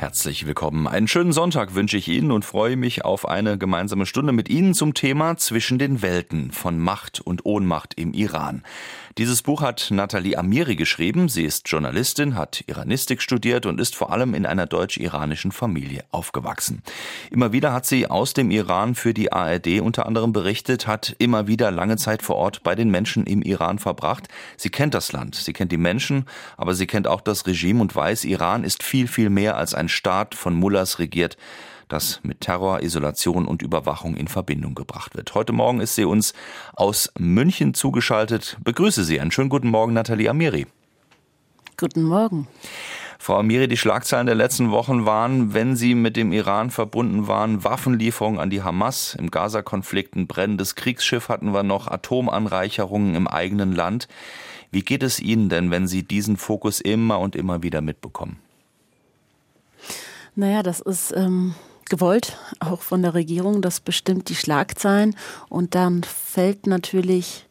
Herzlich willkommen. Einen schönen Sonntag wünsche ich Ihnen und freue mich auf eine gemeinsame Stunde mit Ihnen zum Thema Zwischen den Welten von Macht und Ohnmacht im Iran. Dieses Buch hat Nathalie Amiri geschrieben. Sie ist Journalistin, hat Iranistik studiert und ist vor allem in einer deutsch-iranischen Familie aufgewachsen. Immer wieder hat sie aus dem Iran für die ARD unter anderem berichtet, hat immer wieder lange Zeit vor Ort bei den Menschen im Iran verbracht. Sie kennt das Land, sie kennt die Menschen, aber sie kennt auch das Regime und weiß, Iran ist viel, viel mehr als ein Staat von Mullahs regiert das mit Terror, Isolation und Überwachung in Verbindung gebracht wird. Heute Morgen ist sie uns aus München zugeschaltet. Begrüße Sie. Einen schönen guten Morgen, Nathalie Amiri. Guten Morgen. Frau Amiri, die Schlagzeilen der letzten Wochen waren, wenn sie mit dem Iran verbunden waren, Waffenlieferungen an die Hamas, im Gaza-Konflikt ein brennendes Kriegsschiff hatten wir noch, Atomanreicherungen im eigenen Land. Wie geht es Ihnen denn, wenn Sie diesen Fokus immer und immer wieder mitbekommen? Naja, das ist ähm, gewollt, auch von der Regierung. Das bestimmt die Schlagzeilen. Und dann fällt natürlich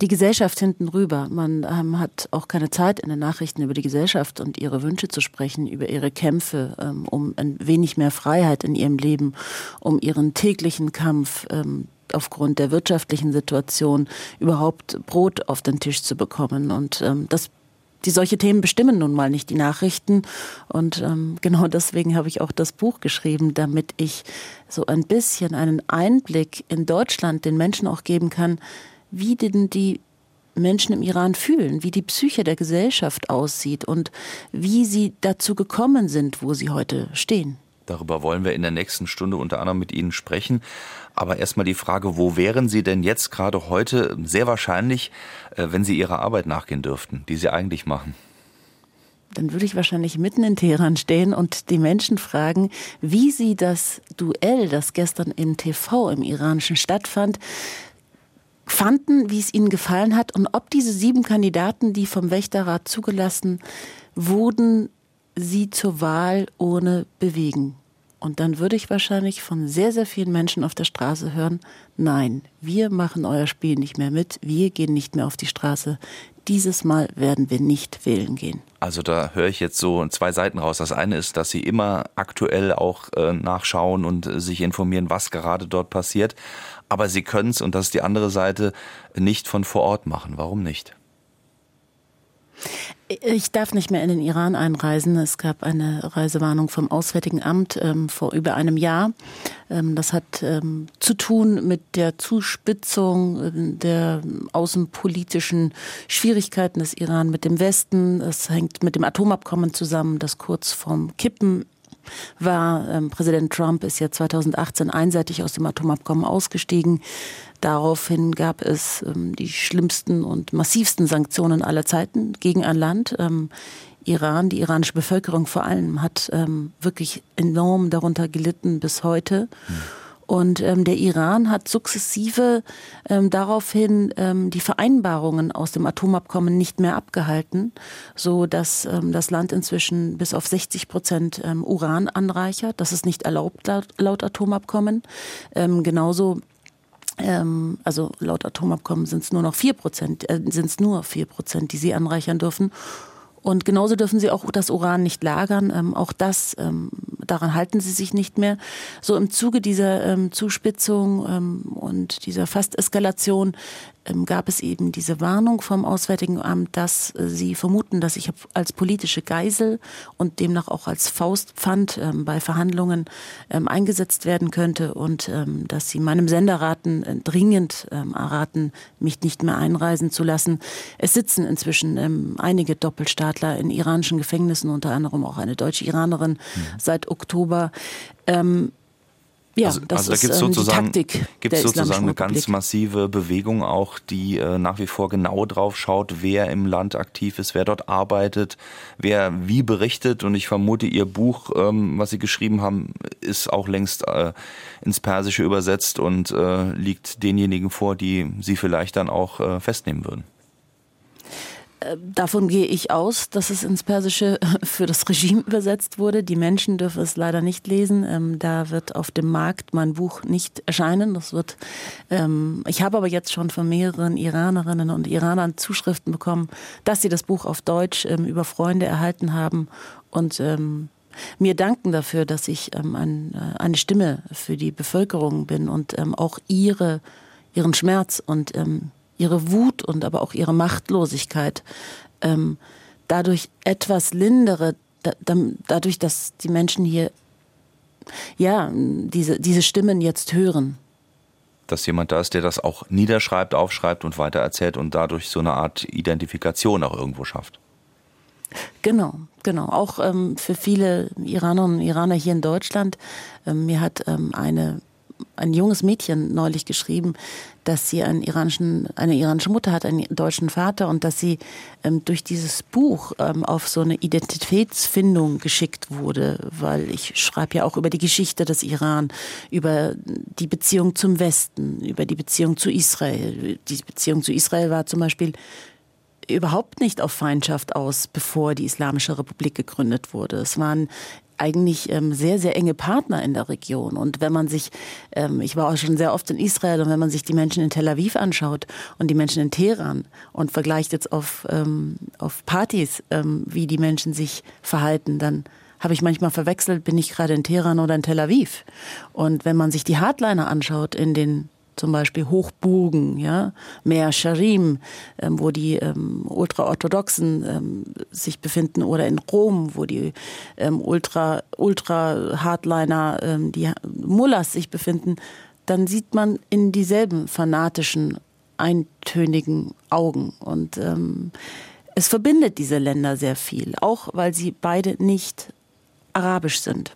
die Gesellschaft hinten rüber. Man ähm, hat auch keine Zeit, in den Nachrichten über die Gesellschaft und ihre Wünsche zu sprechen, über ihre Kämpfe, ähm, um ein wenig mehr Freiheit in ihrem Leben, um ihren täglichen Kampf. Ähm, aufgrund der wirtschaftlichen Situation überhaupt Brot auf den Tisch zu bekommen. Und ähm, das die solche Themen bestimmen nun mal nicht die Nachrichten. Und ähm, genau deswegen habe ich auch das Buch geschrieben, damit ich so ein bisschen einen Einblick in Deutschland den Menschen auch geben kann, wie denn die Menschen im Iran fühlen, wie die Psyche der Gesellschaft aussieht und wie sie dazu gekommen sind, wo sie heute stehen. Darüber wollen wir in der nächsten Stunde unter anderem mit Ihnen sprechen. Aber erstmal die Frage, wo wären Sie denn jetzt gerade heute sehr wahrscheinlich, äh, wenn Sie Ihrer Arbeit nachgehen dürften, die Sie eigentlich machen? Dann würde ich wahrscheinlich mitten in Teheran stehen und die Menschen fragen, wie sie das Duell, das gestern im TV im Iranischen stattfand, fanden, wie es ihnen gefallen hat und ob diese sieben Kandidaten, die vom Wächterrat zugelassen wurden, sie zur Wahl ohne bewegen. Und dann würde ich wahrscheinlich von sehr, sehr vielen Menschen auf der Straße hören, nein, wir machen euer Spiel nicht mehr mit, wir gehen nicht mehr auf die Straße. Dieses Mal werden wir nicht wählen gehen. Also da höre ich jetzt so zwei Seiten raus. Das eine ist, dass Sie immer aktuell auch äh, nachschauen und äh, sich informieren, was gerade dort passiert. Aber Sie können es, und das ist die andere Seite, nicht von vor Ort machen. Warum nicht? Ich darf nicht mehr in den Iran einreisen. Es gab eine Reisewarnung vom Auswärtigen Amt ähm, vor über einem Jahr. Ähm, das hat ähm, zu tun mit der Zuspitzung äh, der außenpolitischen Schwierigkeiten des Iran mit dem Westen. Es hängt mit dem Atomabkommen zusammen, das kurz vorm Kippen war. Ähm, Präsident Trump ist ja 2018 einseitig aus dem Atomabkommen ausgestiegen. Daraufhin gab es ähm, die schlimmsten und massivsten Sanktionen aller Zeiten gegen ein Land. Ähm, Iran, die iranische Bevölkerung vor allem, hat ähm, wirklich enorm darunter gelitten bis heute. Mhm. Und ähm, der Iran hat sukzessive ähm, daraufhin ähm, die Vereinbarungen aus dem Atomabkommen nicht mehr abgehalten, so dass ähm, das Land inzwischen bis auf 60 Prozent ähm, Uran anreichert. Das ist nicht erlaubt laut, laut Atomabkommen. Ähm, genauso ähm, also laut Atomabkommen sind es nur noch vier Prozent, äh, sind es nur vier Prozent, die sie anreichern dürfen. Und genauso dürfen sie auch das Uran nicht lagern. Ähm, auch das, ähm, daran halten sie sich nicht mehr. So im Zuge dieser ähm, Zuspitzung ähm, und dieser Fast-Eskalation ähm, gab es eben diese Warnung vom Auswärtigen Amt, dass äh, sie vermuten, dass ich als politische Geisel und demnach auch als Faustpfand ähm, bei Verhandlungen eingesetzt werden könnte und dass sie meinem Sender raten, äh, dringend erraten, mich nicht mehr einreisen zu lassen. Es sitzen inzwischen einige Doppelstaatler in iranischen Gefängnissen, unter anderem auch eine deutsche Iranerin mhm. seit Oktober. Ähm, ja, also, das also da gibt es ähm, sozusagen, gibt's sozusagen eine ganz massive Bewegung auch, die äh, nach wie vor genau drauf schaut, wer im Land aktiv ist, wer dort arbeitet, wer wie berichtet. Und ich vermute, Ihr Buch, ähm, was Sie geschrieben haben, ist auch längst äh, ins Persische übersetzt und äh, liegt denjenigen vor, die Sie vielleicht dann auch äh, festnehmen würden. Davon gehe ich aus, dass es ins Persische für das Regime übersetzt wurde. Die Menschen dürfen es leider nicht lesen. Ähm, da wird auf dem Markt mein Buch nicht erscheinen. Das wird. Ähm, ich habe aber jetzt schon von mehreren Iranerinnen und Iranern Zuschriften bekommen, dass sie das Buch auf Deutsch ähm, über Freunde erhalten haben und mir danken dafür, dass ich ein, äh, eine Stimme für die Bevölkerung bin und auch ihre, ihren Schmerz und ihre Wut und aber auch ihre Machtlosigkeit ähm, dadurch etwas lindere, da, dadurch, dass die Menschen hier ja diese, diese Stimmen jetzt hören. Dass jemand da ist, der das auch niederschreibt, aufschreibt und weitererzählt und dadurch so eine Art Identifikation auch irgendwo schafft. Genau, genau. Auch ähm, für viele Iranerinnen und Iraner hier in Deutschland. Ähm, mir hat ähm, eine ein junges Mädchen neulich geschrieben, dass sie einen iranischen, eine iranische Mutter hat, einen deutschen Vater und dass sie ähm, durch dieses Buch ähm, auf so eine Identitätsfindung geschickt wurde, weil ich schreibe ja auch über die Geschichte des Iran, über die Beziehung zum Westen, über die Beziehung zu Israel. Die Beziehung zu Israel war zum Beispiel überhaupt nicht auf Feindschaft aus, bevor die Islamische Republik gegründet wurde. Es waren eigentlich ähm, sehr, sehr enge Partner in der Region. Und wenn man sich, ähm, ich war auch schon sehr oft in Israel, und wenn man sich die Menschen in Tel Aviv anschaut und die Menschen in Teheran und vergleicht jetzt auf, ähm, auf Partys, ähm, wie die Menschen sich verhalten, dann habe ich manchmal verwechselt, bin ich gerade in Teheran oder in Tel Aviv. Und wenn man sich die Hardliner anschaut in den zum Beispiel Hochburgen, ja, Meer Sharim, ähm, wo die ähm, Ultraorthodoxen ähm, sich befinden, oder in Rom, wo die ähm, Ultra, Ultra Hardliner, ähm, die Mullahs sich befinden, dann sieht man in dieselben fanatischen, eintönigen Augen. Und ähm, es verbindet diese Länder sehr viel, auch weil sie beide nicht arabisch sind.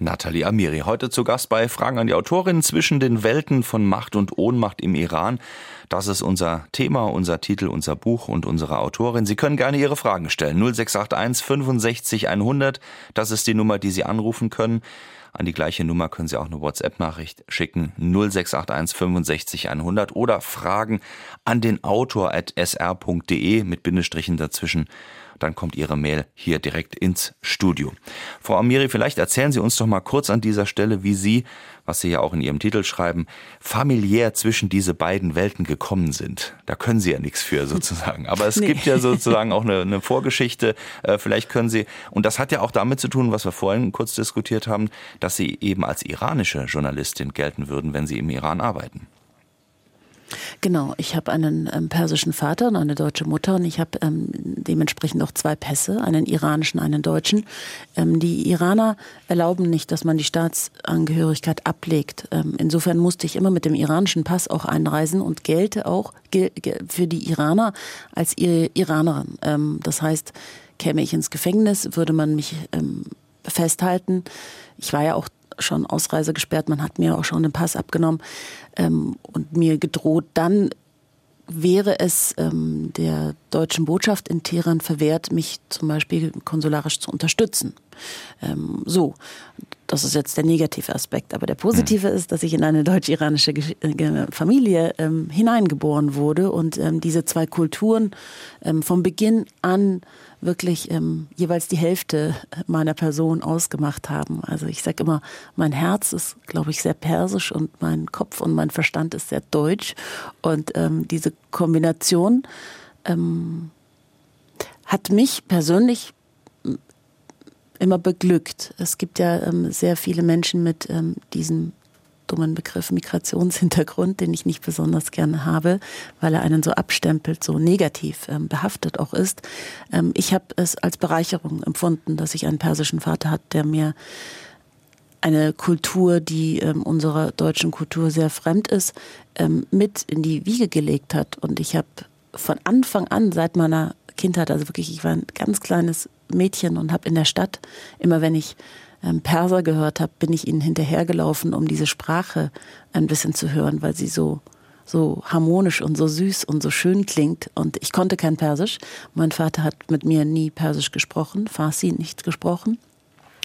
Nathalie Amiri, heute zu Gast bei Fragen an die Autorin zwischen den Welten von Macht und Ohnmacht im Iran. Das ist unser Thema, unser Titel, unser Buch und unsere Autorin. Sie können gerne Ihre Fragen stellen. 0681 65 100, das ist die Nummer, die Sie anrufen können. An die gleiche Nummer können Sie auch eine WhatsApp-Nachricht schicken. 0681 65 100 oder Fragen an den Autor at sr.de mit Bindestrichen dazwischen dann kommt Ihre Mail hier direkt ins Studio. Frau Amiri, vielleicht erzählen Sie uns doch mal kurz an dieser Stelle, wie Sie, was Sie ja auch in Ihrem Titel schreiben, familiär zwischen diese beiden Welten gekommen sind. Da können Sie ja nichts für sozusagen. Aber es nee. gibt ja sozusagen auch eine, eine Vorgeschichte. Äh, vielleicht können Sie, und das hat ja auch damit zu tun, was wir vorhin kurz diskutiert haben, dass Sie eben als iranische Journalistin gelten würden, wenn Sie im Iran arbeiten. Genau, ich habe einen ähm, persischen Vater und eine deutsche Mutter und ich habe ähm, dementsprechend auch zwei Pässe, einen iranischen, einen deutschen. Ähm, die Iraner erlauben nicht, dass man die Staatsangehörigkeit ablegt. Ähm, insofern musste ich immer mit dem iranischen Pass auch einreisen und gelte auch für die Iraner als Iranerin. Ähm, das heißt, käme ich ins Gefängnis, würde man mich ähm, festhalten. Ich war ja auch schon Ausreise gesperrt, man hat mir auch schon den Pass abgenommen ähm, und mir gedroht, dann wäre es ähm, der deutschen Botschaft in Teheran verwehrt, mich zum Beispiel konsularisch zu unterstützen. Ähm, so, das ist jetzt der negative Aspekt. Aber der positive mhm. ist, dass ich in eine deutsch-iranische äh, Familie ähm, hineingeboren wurde und ähm, diese zwei Kulturen ähm, vom Beginn an wirklich ähm, jeweils die Hälfte meiner Person ausgemacht haben. Also ich sage immer, mein Herz ist, glaube ich, sehr persisch und mein Kopf und mein Verstand ist sehr deutsch. Und ähm, diese Kombination ähm, hat mich persönlich immer beglückt. Es gibt ja ähm, sehr viele Menschen mit ähm, diesem dummen Begriff Migrationshintergrund, den ich nicht besonders gerne habe, weil er einen so abstempelt, so negativ ähm, behaftet auch ist. Ähm, ich habe es als Bereicherung empfunden, dass ich einen persischen Vater hatte, der mir eine Kultur, die ähm, unserer deutschen Kultur sehr fremd ist, ähm, mit in die Wiege gelegt hat. Und ich habe von Anfang an, seit meiner Kindheit, also wirklich, ich war ein ganz kleines Mädchen und habe in der Stadt, immer wenn ich ähm, Perser gehört habe, bin ich ihnen hinterhergelaufen, um diese Sprache ein bisschen zu hören, weil sie so so harmonisch und so süß und so schön klingt. Und ich konnte kein Persisch. Mein Vater hat mit mir nie Persisch gesprochen, Farsi nicht gesprochen.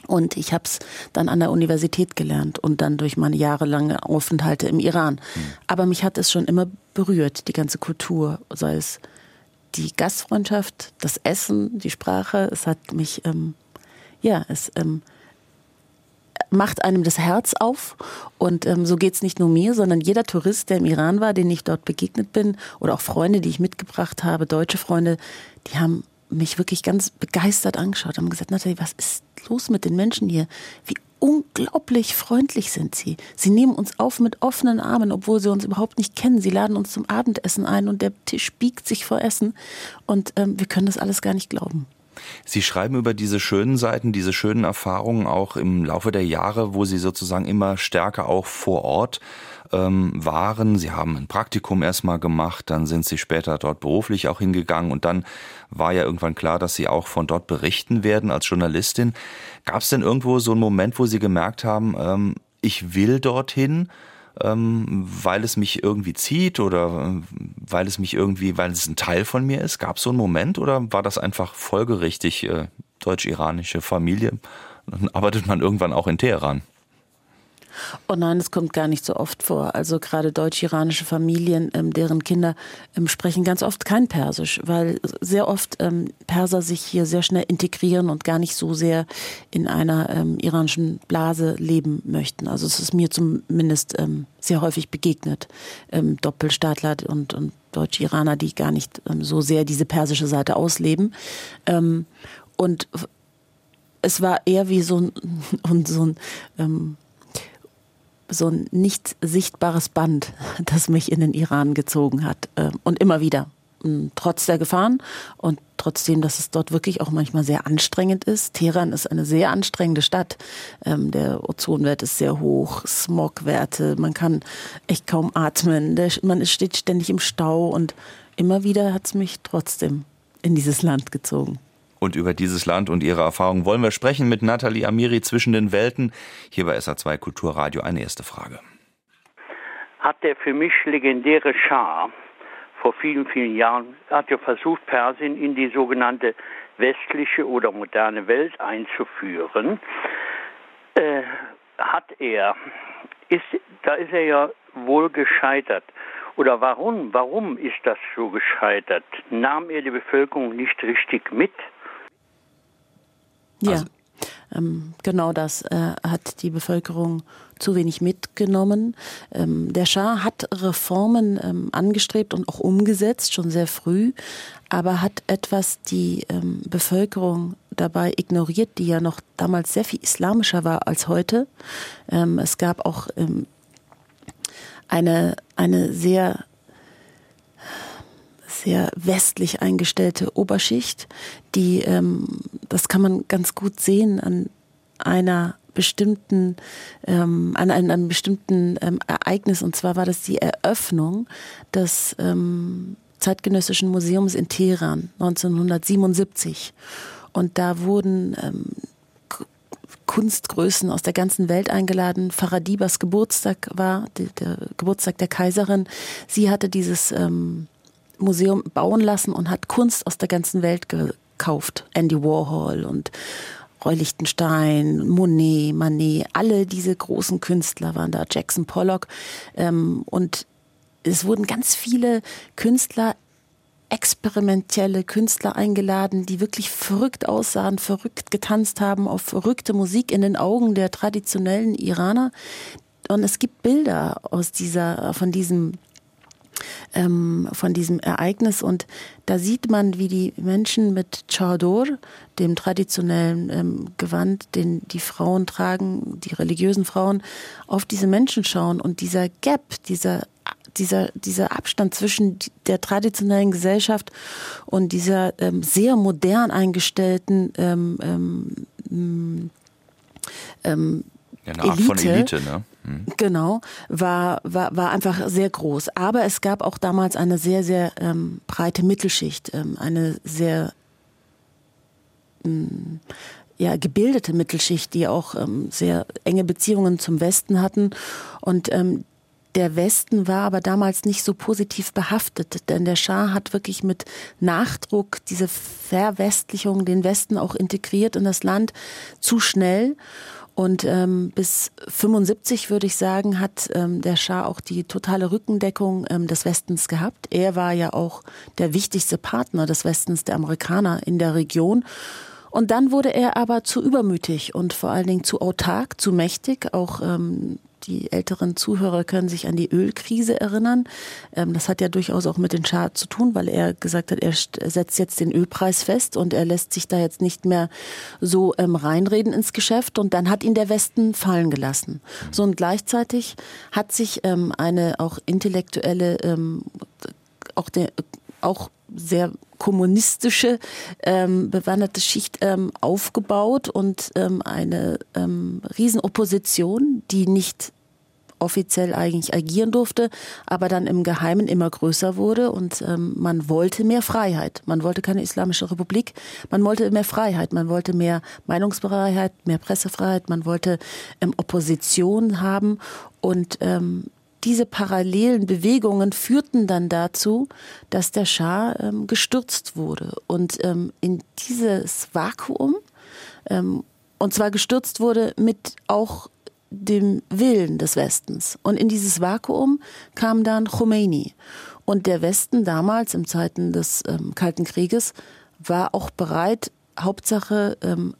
Und ich habe es dann an der Universität gelernt und dann durch meine jahrelange Aufenthalte im Iran. Mhm. Aber mich hat es schon immer berührt, die ganze Kultur, sei es die Gastfreundschaft, das Essen, die Sprache, es hat mich, ähm, ja, es ähm, macht einem das Herz auf. Und ähm, so geht es nicht nur mir, sondern jeder Tourist, der im Iran war, den ich dort begegnet bin, oder auch Freunde, die ich mitgebracht habe, deutsche Freunde, die haben mich wirklich ganz begeistert angeschaut, haben gesagt, Nathalie, was ist los mit den Menschen hier? Wie unglaublich freundlich sind sie. Sie nehmen uns auf mit offenen Armen, obwohl sie uns überhaupt nicht kennen. Sie laden uns zum Abendessen ein und der Tisch biegt sich vor Essen und ähm, wir können das alles gar nicht glauben. Sie schreiben über diese schönen Seiten, diese schönen Erfahrungen auch im Laufe der Jahre, wo Sie sozusagen immer stärker auch vor Ort ähm, waren. Sie haben ein Praktikum erstmal gemacht, dann sind Sie später dort beruflich auch hingegangen und dann war ja irgendwann klar, dass Sie auch von dort berichten werden als Journalistin. Gab es denn irgendwo so einen Moment, wo Sie gemerkt haben, ähm, ich will dorthin? Ähm, weil es mich irgendwie zieht oder äh, weil es mich irgendwie, weil es ein Teil von mir ist? Gab es so einen Moment oder war das einfach folgerichtig äh, deutsch-iranische Familie? Dann arbeitet man irgendwann auch in Teheran. Oh nein, es kommt gar nicht so oft vor. Also gerade deutsch-iranische Familien, ähm, deren Kinder ähm, sprechen ganz oft kein Persisch, weil sehr oft ähm, Perser sich hier sehr schnell integrieren und gar nicht so sehr in einer ähm, iranischen Blase leben möchten. Also es ist mir zumindest ähm, sehr häufig begegnet. Ähm, Doppelstaatler und, und Deutsch-Iraner, die gar nicht so sehr diese persische Seite ausleben. und es war eher wie so ein, so ein so ein nicht sichtbares Band, das mich in den Iran gezogen hat. Ähm, und immer wieder. Ähm, trotz der Gefahren und trotzdem, dass es dort wirklich auch manchmal sehr anstrengend ist. Teheran ist eine sehr anstrengende Stadt. Ähm, der Ozonwert ist sehr hoch, Smogwerte, man kann echt kaum atmen, man steht ständig im Stau und immer wieder hat es mich trotzdem in dieses Land gezogen. Und über dieses Land und ihre Erfahrungen wollen wir sprechen mit Nathalie Amiri zwischen den Welten. Hier bei SA2 Kulturradio eine erste Frage. Hat der für mich legendäre Schah vor vielen, vielen Jahren, hat ja versucht, Persien in die sogenannte westliche oder moderne Welt einzuführen, äh, hat er, ist, da ist er ja wohl gescheitert. Oder warum, warum ist das so gescheitert? Nahm er die Bevölkerung nicht richtig mit? Ja. Also, ähm, genau das äh, hat die Bevölkerung zu wenig mitgenommen. Ähm, der Schah hat Reformen ähm, angestrebt und auch umgesetzt, schon sehr früh, aber hat etwas die ähm, Bevölkerung dabei ignoriert, die ja noch damals sehr viel islamischer war als heute. Ähm, es gab auch ähm, eine, eine sehr sehr westlich eingestellte Oberschicht, die, ähm, das kann man ganz gut sehen an einer bestimmten, ähm, an einem, einem bestimmten ähm, Ereignis. Und zwar war das die Eröffnung des ähm, Zeitgenössischen Museums in Teheran 1977. Und da wurden ähm, Kunstgrößen aus der ganzen Welt eingeladen. Faradibas Geburtstag war, der, der Geburtstag der Kaiserin. Sie hatte dieses ähm, Museum bauen lassen und hat Kunst aus der ganzen Welt gekauft. Andy Warhol und Roy Lichtenstein, Monet, Manet, alle diese großen Künstler waren da, Jackson Pollock. Ähm, und es wurden ganz viele Künstler, experimentelle Künstler eingeladen, die wirklich verrückt aussahen, verrückt getanzt haben, auf verrückte Musik in den Augen der traditionellen Iraner. Und es gibt Bilder aus dieser, von diesem ähm, von diesem Ereignis. Und da sieht man, wie die Menschen mit Chador, dem traditionellen ähm, Gewand, den die Frauen tragen, die religiösen Frauen, auf diese Menschen schauen. Und dieser Gap, dieser dieser, dieser Abstand zwischen der traditionellen Gesellschaft und dieser ähm, sehr modern eingestellten ähm, ähm, ähm, ja, eine Art Elite, von Elite, ne? Mhm. Genau, war, war, war einfach sehr groß. Aber es gab auch damals eine sehr, sehr ähm, breite Mittelschicht, ähm, eine sehr ähm, ja, gebildete Mittelschicht, die auch ähm, sehr enge Beziehungen zum Westen hatten. Und ähm, der Westen war aber damals nicht so positiv behaftet, denn der Schah hat wirklich mit Nachdruck diese Verwestlichung, den Westen auch integriert in das Land, zu schnell. Und ähm, bis 75 würde ich sagen, hat ähm, der Schah auch die totale Rückendeckung ähm, des Westens gehabt. Er war ja auch der wichtigste Partner des Westens, der Amerikaner in der Region. Und dann wurde er aber zu übermütig und vor allen Dingen zu autark, zu mächtig. Auch ähm, die älteren Zuhörer können sich an die Ölkrise erinnern. Ähm, das hat ja durchaus auch mit den Schah zu tun, weil er gesagt hat, er setzt jetzt den Ölpreis fest und er lässt sich da jetzt nicht mehr so ähm, reinreden ins Geschäft. Und dann hat ihn der Westen fallen gelassen. So und gleichzeitig hat sich ähm, eine auch intellektuelle, auch der, auch sehr kommunistische ähm, bewanderte Schicht ähm, aufgebaut und ähm, eine ähm, Riesenopposition, die nicht offiziell eigentlich agieren durfte, aber dann im Geheimen immer größer wurde und ähm, man wollte mehr Freiheit. Man wollte keine islamische Republik, man wollte mehr Freiheit, man wollte mehr Meinungsfreiheit, mehr Pressefreiheit, man wollte ähm, Opposition haben und ähm, diese parallelen Bewegungen führten dann dazu, dass der Schah ähm, gestürzt wurde. Und ähm, in dieses Vakuum, ähm, und zwar gestürzt wurde mit auch dem Willen des Westens. Und in dieses Vakuum kam dann Khomeini. Und der Westen damals, im Zeiten des ähm, Kalten Krieges, war auch bereit, Hauptsache ähm,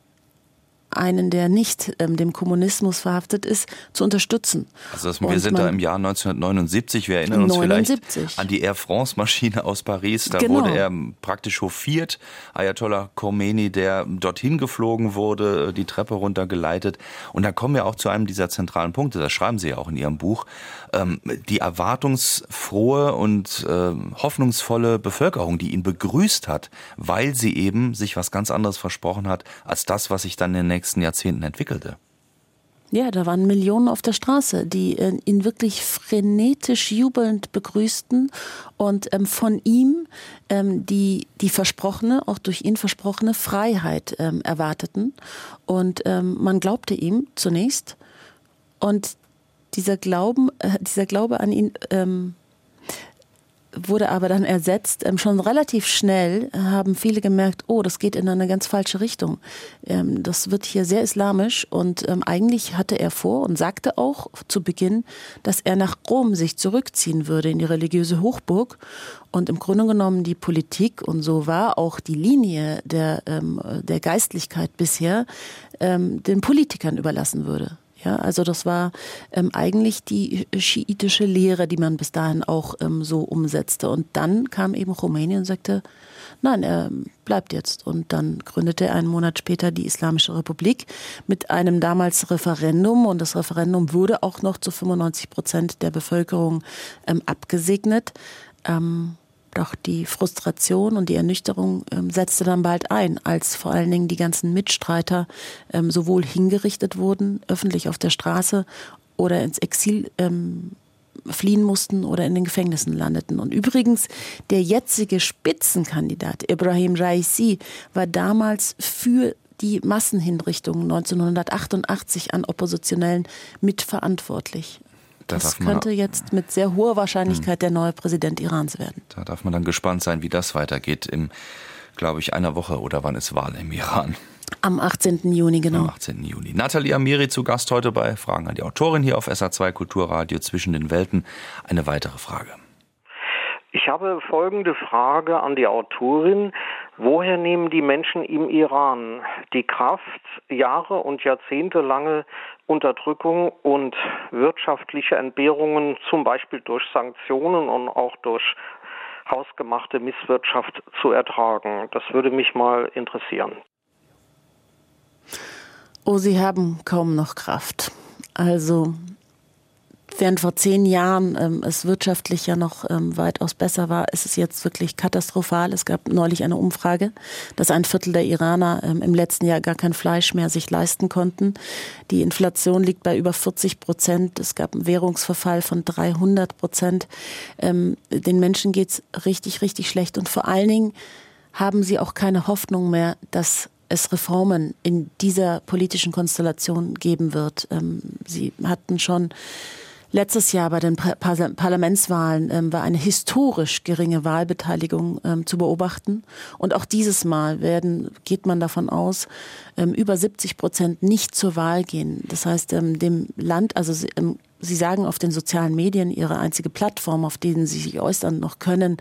einen, der nicht ähm, dem Kommunismus verhaftet ist, zu unterstützen. Also das, wir sind da im Jahr 1979, wir erinnern uns 79. vielleicht an die Air France-Maschine aus Paris, da genau. wurde er praktisch hofiert, Ayatollah Khomeini, der dorthin geflogen wurde, die Treppe runtergeleitet. Und da kommen wir auch zu einem dieser zentralen Punkte, das schreiben Sie ja auch in Ihrem Buch, ähm, die erwartungsfrohe und äh, hoffnungsvolle Bevölkerung, die ihn begrüßt hat, weil sie eben sich was ganz anderes versprochen hat, als das, was sich dann in den nächsten Jahrzehnten entwickelte. Ja, da waren Millionen auf der Straße, die äh, ihn wirklich frenetisch jubelnd begrüßten und ähm, von ihm ähm, die, die versprochene, auch durch ihn versprochene Freiheit ähm, erwarteten. Und ähm, man glaubte ihm zunächst. Und dieser Glauben, äh, dieser Glaube an ihn ähm, wurde aber dann ersetzt. Ähm, schon relativ schnell haben viele gemerkt, oh, das geht in eine ganz falsche Richtung. Ähm, das wird hier sehr islamisch und ähm, eigentlich hatte er vor und sagte auch zu Beginn, dass er nach Rom sich zurückziehen würde in die religiöse Hochburg und im Grunde genommen die Politik und so war auch die Linie der, ähm, der Geistlichkeit bisher ähm, den Politikern überlassen würde. Ja, also das war ähm, eigentlich die schiitische Lehre, die man bis dahin auch ähm, so umsetzte. Und dann kam eben Khomeini und sagte, nein, er bleibt jetzt. Und dann gründete er einen Monat später die Islamische Republik mit einem damals Referendum. Und das Referendum wurde auch noch zu 95 Prozent der Bevölkerung ähm, abgesegnet. Ähm, doch die Frustration und die Ernüchterung ähm, setzte dann bald ein, als vor allen Dingen die ganzen Mitstreiter ähm, sowohl hingerichtet wurden, öffentlich auf der Straße oder ins Exil ähm, fliehen mussten oder in den Gefängnissen landeten. Und übrigens, der jetzige Spitzenkandidat Ibrahim Raisi war damals für die Massenhinrichtungen 1988 an Oppositionellen mitverantwortlich. Da das könnte jetzt mit sehr hoher Wahrscheinlichkeit hm. der neue Präsident Irans werden. Da darf man dann gespannt sein, wie das weitergeht im, glaube ich, einer Woche oder wann ist Wahl im Iran? Am 18. Juni, genau. Am 18. Juni. Nathalie Amiri zu Gast heute bei Fragen an die Autorin hier auf SA2 Kulturradio zwischen den Welten. Eine weitere Frage. Ich habe folgende Frage an die Autorin. Woher nehmen die Menschen im Iran die Kraft, Jahre und Jahrzehnte lange Unterdrückung und wirtschaftliche Entbehrungen, zum Beispiel durch Sanktionen und auch durch hausgemachte Misswirtschaft zu ertragen? Das würde mich mal interessieren. Oh, sie haben kaum noch Kraft. Also während vor zehn Jahren ähm, es wirtschaftlich ja noch ähm, weitaus besser war, ist es jetzt wirklich katastrophal. Es gab neulich eine Umfrage, dass ein Viertel der Iraner ähm, im letzten Jahr gar kein Fleisch mehr sich leisten konnten. Die Inflation liegt bei über 40 Prozent. Es gab einen Währungsverfall von 300 Prozent. Ähm, den Menschen geht's richtig, richtig schlecht. Und vor allen Dingen haben sie auch keine Hoffnung mehr, dass es Reformen in dieser politischen Konstellation geben wird. Ähm, sie hatten schon Letztes Jahr bei den Parlamentswahlen ähm, war eine historisch geringe Wahlbeteiligung ähm, zu beobachten. Und auch dieses Mal werden, geht man davon aus, ähm, über 70 Prozent nicht zur Wahl gehen. Das heißt, ähm, dem Land, also sie, ähm, sie sagen auf den sozialen Medien, ihre einzige Plattform, auf denen sie sich äußern noch können,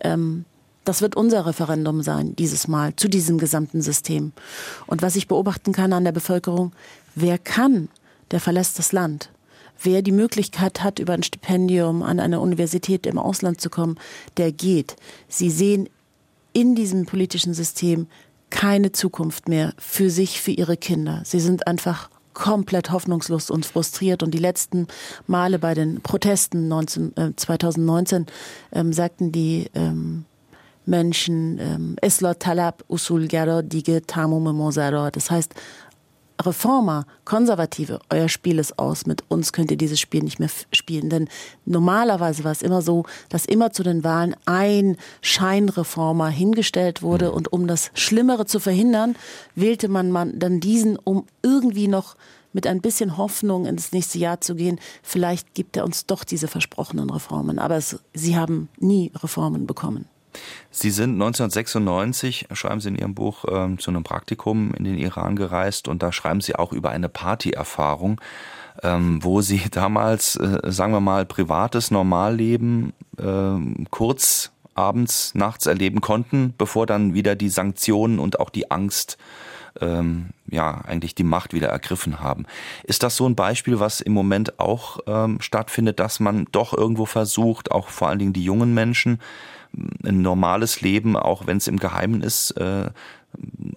ähm, das wird unser Referendum sein, dieses Mal, zu diesem gesamten System. Und was ich beobachten kann an der Bevölkerung, wer kann, der verlässt das Land. Wer die Möglichkeit hat, über ein Stipendium an eine Universität im Ausland zu kommen, der geht. Sie sehen in diesem politischen System keine Zukunft mehr für sich, für ihre Kinder. Sie sind einfach komplett hoffnungslos und frustriert. Und die letzten Male bei den Protesten 19, äh, 2019 ähm, sagten die ähm, Menschen ähm, Talab Usul Garo Dige Tamu Memosaro. Das heißt, Reformer, Konservative, euer Spiel ist aus, mit uns könnt ihr dieses Spiel nicht mehr spielen. Denn normalerweise war es immer so, dass immer zu den Wahlen ein Scheinreformer hingestellt wurde und um das Schlimmere zu verhindern, wählte man, dann diesen, um irgendwie noch mit ein bisschen Hoffnung ins nächste Jahr zu gehen. Vielleicht gibt er uns doch diese versprochenen Reformen. Aber es, sie haben nie Reformen bekommen. Sie sind 1996, schreiben Sie in Ihrem Buch, äh, zu einem Praktikum in den Iran gereist und da schreiben Sie auch über eine Partyerfahrung, ähm, wo Sie damals, äh, sagen wir mal, privates Normalleben äh, kurz abends, nachts erleben konnten, bevor dann wieder die Sanktionen und auch die Angst ähm, ja eigentlich die Macht wieder ergriffen haben. Ist das so ein Beispiel, was im Moment auch ähm, stattfindet, dass man doch irgendwo versucht, auch vor allen Dingen die jungen Menschen, ein normales Leben, auch wenn es im Geheimen ist, äh,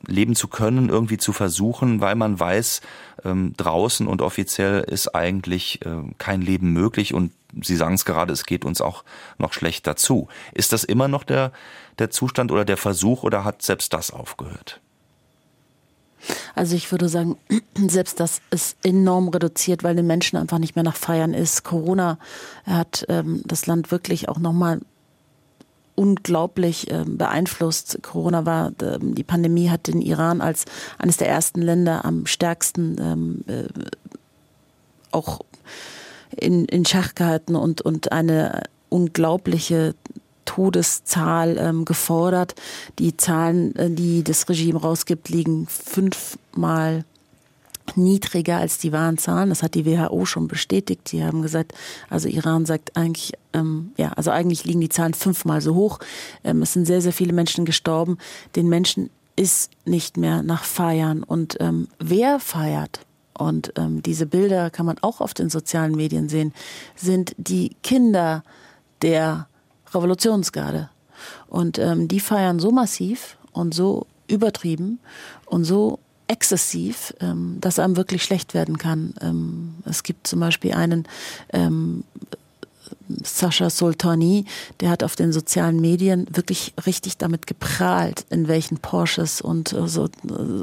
leben zu können, irgendwie zu versuchen, weil man weiß, ähm, draußen und offiziell ist eigentlich äh, kein Leben möglich und Sie sagen es gerade, es geht uns auch noch schlecht dazu. Ist das immer noch der, der Zustand oder der Versuch oder hat selbst das aufgehört? Also ich würde sagen, selbst das ist enorm reduziert, weil den Menschen einfach nicht mehr nach Feiern ist. Corona hat ähm, das Land wirklich auch nochmal unglaublich äh, beeinflusst. Corona war, äh, die Pandemie hat den Iran als eines der ersten Länder am stärksten ähm, äh, auch in, in Schach gehalten und, und eine unglaubliche Todeszahl ähm, gefordert. Die Zahlen, äh, die das Regime rausgibt, liegen fünfmal niedriger als die wahren Zahlen. Das hat die WHO schon bestätigt. Die haben gesagt, also Iran sagt eigentlich, ähm, ja, also eigentlich liegen die Zahlen fünfmal so hoch. Ähm, es sind sehr, sehr viele Menschen gestorben. Den Menschen ist nicht mehr nach Feiern. Und ähm, wer feiert? Und ähm, diese Bilder kann man auch auf den sozialen Medien sehen, sind die Kinder der Revolutionsgarde. Und ähm, die feiern so massiv und so übertrieben und so exzessiv, ähm, dass einem wirklich schlecht werden kann. Ähm, es gibt zum Beispiel einen ähm, Sascha Soltani, der hat auf den sozialen Medien wirklich richtig damit geprahlt, in welchen Porsches und äh, so äh,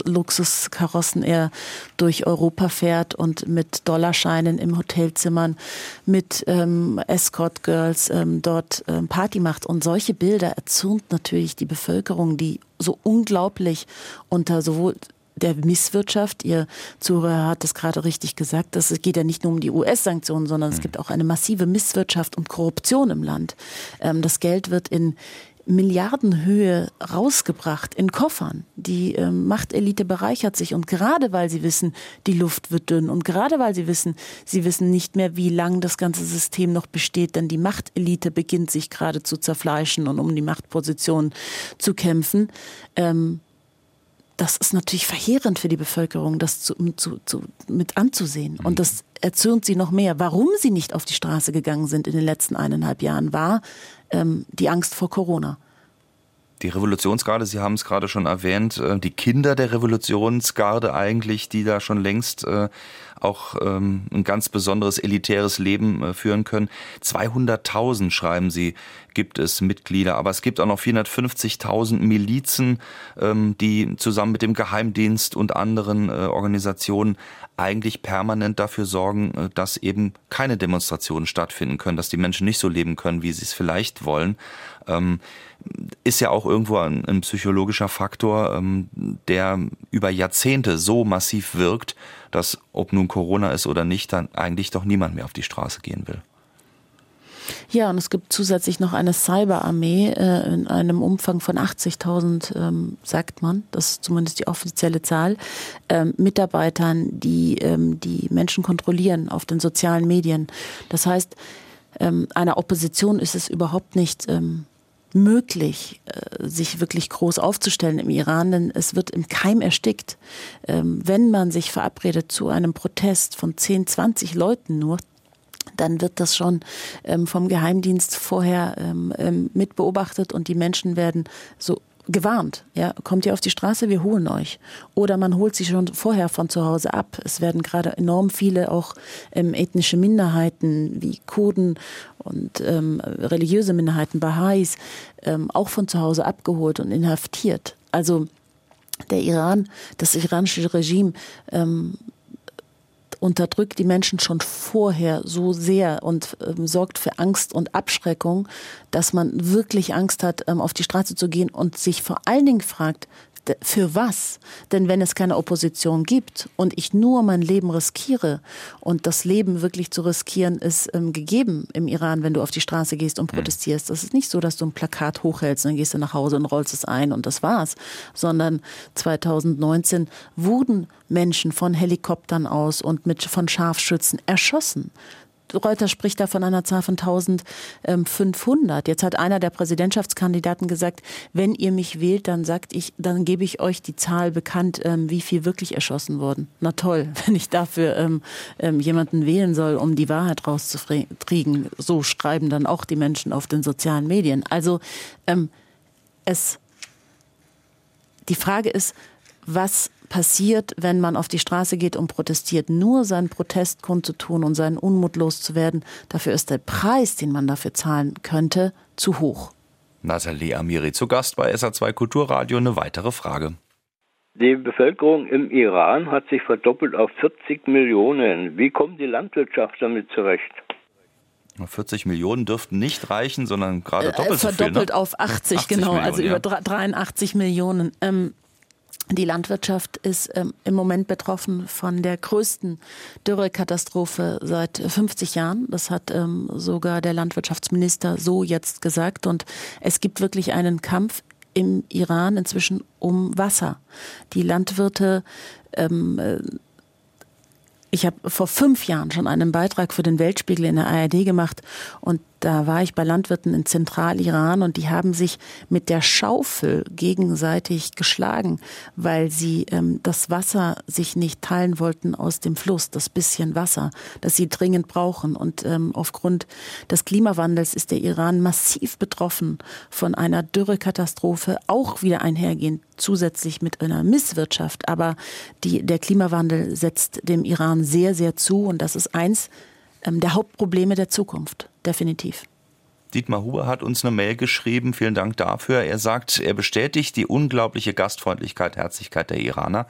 Luxuskarossen er durch Europa fährt und mit Dollarscheinen im Hotelzimmern, mit ähm, Escort Girls ähm, dort ähm, Party macht. Und solche Bilder erzürnt natürlich die Bevölkerung, die so unglaublich unter sowohl der Misswirtschaft. Ihr Zuhörer hat es gerade richtig gesagt. Es geht ja nicht nur um die US-Sanktionen, sondern es mhm. gibt auch eine massive Misswirtschaft und Korruption im Land. Ähm, das Geld wird in Milliardenhöhe rausgebracht in Koffern. Die ähm, Machtelite bereichert sich und gerade weil sie wissen, die Luft wird dünn und gerade weil sie wissen, sie wissen nicht mehr, wie lang das ganze System noch besteht, denn die Machtelite beginnt sich gerade zu zerfleischen und um die Machtposition zu kämpfen. Ähm, das ist natürlich verheerend für die Bevölkerung, das zu, zu, zu, mit anzusehen. Und das erzürnt sie noch mehr. Warum sie nicht auf die Straße gegangen sind in den letzten eineinhalb Jahren, war ähm, die Angst vor Corona. Die Revolutionsgarde, Sie haben es gerade schon erwähnt, äh, die Kinder der Revolutionsgarde eigentlich, die da schon längst äh, auch ähm, ein ganz besonderes elitäres Leben äh, führen können. 200.000 schreiben Sie, gibt es Mitglieder, aber es gibt auch noch 450.000 Milizen, ähm, die zusammen mit dem Geheimdienst und anderen Organisationen eigentlich permanent dafür sorgen, dass eben keine Demonstrationen stattfinden können, dass die Menschen nicht so leben können, wie sie es vielleicht wollen. Ähm, ist ja auch irgendwo ein, ein psychologischer Faktor, ähm, der über Jahrzehnte so massiv wirkt, dass ob nun Corona ist oder nicht, dann eigentlich doch niemand mehr auf die Straße gehen will. Ja, und es gibt zusätzlich noch eine Cyberarmee äh, in einem Umfang von 80.000, ähm, sagt man, das ist zumindest die offizielle Zahl, ähm, Mitarbeitern, die ähm, die Menschen kontrollieren auf den sozialen Medien. Das heißt, ähm, einer Opposition ist es überhaupt nicht ähm, möglich, äh, sich wirklich groß aufzustellen im Iran, denn es wird im Keim erstickt. Ähm, wenn man sich verabredet zu einem Protest von 10, 20 Leuten nur, dann wird das schon ähm, vom Geheimdienst vorher ähm, ähm, mit beobachtet und die Menschen werden so gewarnt. Ja, kommt ihr auf die Straße, wir holen euch. Oder man holt sie schon vorher von zu Hause ab. Es werden gerade enorm viele auch ähm, ethnische Minderheiten wie Kurden und ähm, religiöse Minderheiten, Baha'is, ähm, auch von zu Hause abgeholt und inhaftiert. Also der Iran, das iranische Regime ähm, unterdrückt die Menschen schon vorher so sehr und ähm, sorgt für Angst und Abschreckung, dass man wirklich Angst hat, ähm, auf die Straße zu gehen und sich vor allen Dingen fragt, für was? Denn wenn es keine Opposition gibt und ich nur mein Leben riskiere und das Leben wirklich zu riskieren ist ähm, gegeben im Iran, wenn du auf die Straße gehst und hm. protestierst. Das ist nicht so, dass du ein Plakat hochhältst, dann gehst du nach Hause und rollst es ein und das war's, sondern 2019 wurden Menschen von Helikoptern aus und mit von Scharfschützen erschossen. Reuters spricht da von einer Zahl von 1500. Jetzt hat einer der Präsidentschaftskandidaten gesagt, wenn ihr mich wählt, dann sagt ich, dann gebe ich euch die Zahl bekannt, ähm, wie viel wirklich erschossen wurden. Na toll, wenn ich dafür ähm, ähm, jemanden wählen soll, um die Wahrheit rauszukriegen. So schreiben dann auch die Menschen auf den sozialen Medien. Also es, die Frage ist, was passiert, wenn man auf die Straße geht und protestiert, nur seinen Protest kundzutun und seinen Unmut loszuwerden, dafür ist der Preis, den man dafür zahlen könnte, zu hoch. Nathalie Amiri zu Gast bei SA2 Kulturradio. Eine weitere Frage. Die Bevölkerung im Iran hat sich verdoppelt auf 40 Millionen. Wie kommt die Landwirtschaft damit zurecht? 40 Millionen dürften nicht reichen, sondern gerade doppelt äh, so viel. Verdoppelt ne? auf 80, 80 genau, Millionen, also ja. über 83 Millionen. Ähm, die Landwirtschaft ist ähm, im Moment betroffen von der größten Dürrekatastrophe seit 50 Jahren. Das hat ähm, sogar der Landwirtschaftsminister so jetzt gesagt. Und es gibt wirklich einen Kampf im Iran inzwischen um Wasser. Die Landwirte ähm, äh, ich habe vor fünf Jahren schon einen Beitrag für den Weltspiegel in der ARD gemacht und da war ich bei Landwirten in Zentraliran und die haben sich mit der Schaufel gegenseitig geschlagen, weil sie ähm, das Wasser sich nicht teilen wollten aus dem Fluss, das bisschen Wasser, das sie dringend brauchen. Und ähm, aufgrund des Klimawandels ist der Iran massiv betroffen von einer Dürrekatastrophe, auch wieder einhergehend zusätzlich mit einer Misswirtschaft. Aber die, der Klimawandel setzt dem Iran sehr, sehr zu und das ist eins der Hauptprobleme der Zukunft, definitiv. Dietmar Huber hat uns eine Mail geschrieben. Vielen Dank dafür. Er sagt, er bestätigt die unglaubliche Gastfreundlichkeit, Herzlichkeit der Iraner.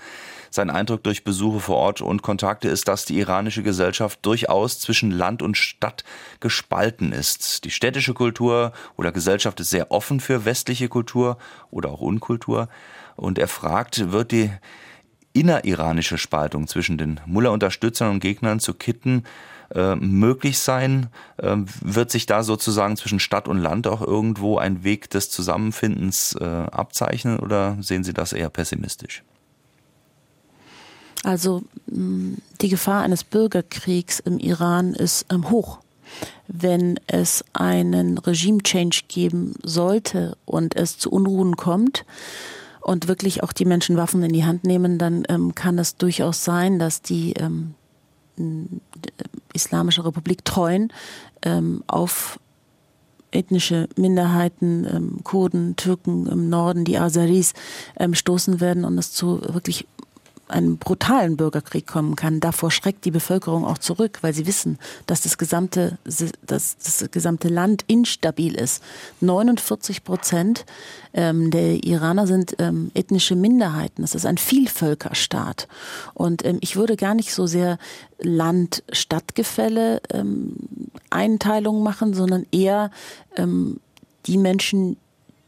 Sein Eindruck durch Besuche vor Ort und Kontakte ist, dass die iranische Gesellschaft durchaus zwischen Land und Stadt gespalten ist. Die städtische Kultur oder Gesellschaft ist sehr offen für westliche Kultur oder auch Unkultur. Und er fragt, wird die inneriranische Spaltung zwischen den Mullah-Unterstützern und Gegnern zu kitten äh, möglich sein? Äh, wird sich da sozusagen zwischen Stadt und Land auch irgendwo ein Weg des Zusammenfindens äh, abzeichnen oder sehen Sie das eher pessimistisch? Also die Gefahr eines Bürgerkriegs im Iran ist ähm, hoch. Wenn es einen Regime-Change geben sollte und es zu Unruhen kommt, und wirklich auch die Menschen Waffen in die Hand nehmen, dann ähm, kann es durchaus sein, dass die ähm, Islamische Republik treuen ähm, auf ethnische Minderheiten, ähm, Kurden, Türken im Norden, die Aseris ähm, stoßen werden und es zu wirklich einem brutalen Bürgerkrieg kommen kann. Davor schreckt die Bevölkerung auch zurück, weil sie wissen, dass das gesamte, dass das gesamte Land instabil ist. 49 Prozent ähm, der Iraner sind ähm, ethnische Minderheiten. Es ist ein Vielvölkerstaat. Und ähm, ich würde gar nicht so sehr Land-Stadt-Gefälle ähm, Einteilungen machen, sondern eher ähm, die Menschen,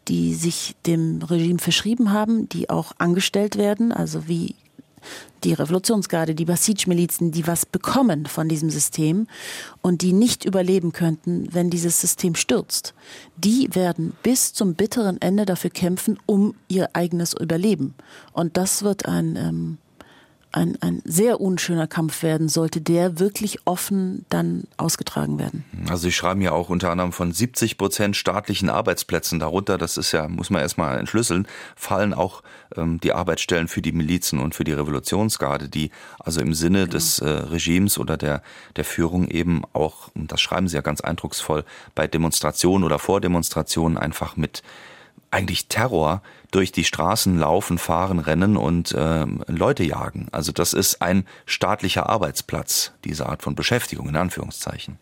die sich dem Regime verschrieben haben, die auch angestellt werden, also wie die Revolutionsgarde, die Basij-Milizen, die was bekommen von diesem System und die nicht überleben könnten, wenn dieses System stürzt, die werden bis zum bitteren Ende dafür kämpfen, um ihr eigenes Überleben. Und das wird ein ähm, ein, ein sehr unschöner Kampf werden, sollte der wirklich offen dann ausgetragen werden. Also Sie schreiben ja auch unter anderem von 70 Prozent staatlichen Arbeitsplätzen darunter, das ist ja, muss man erstmal entschlüsseln, fallen auch ähm, die Arbeitsstellen für die Milizen und für die Revolutionsgarde, die also im Sinne genau. des äh, Regimes oder der, der Führung eben auch, und das schreiben Sie ja ganz eindrucksvoll, bei Demonstrationen oder Vordemonstrationen einfach mit eigentlich Terror durch die Straßen laufen, fahren, rennen und äh, Leute jagen. Also das ist ein staatlicher Arbeitsplatz, diese Art von Beschäftigung in Anführungszeichen.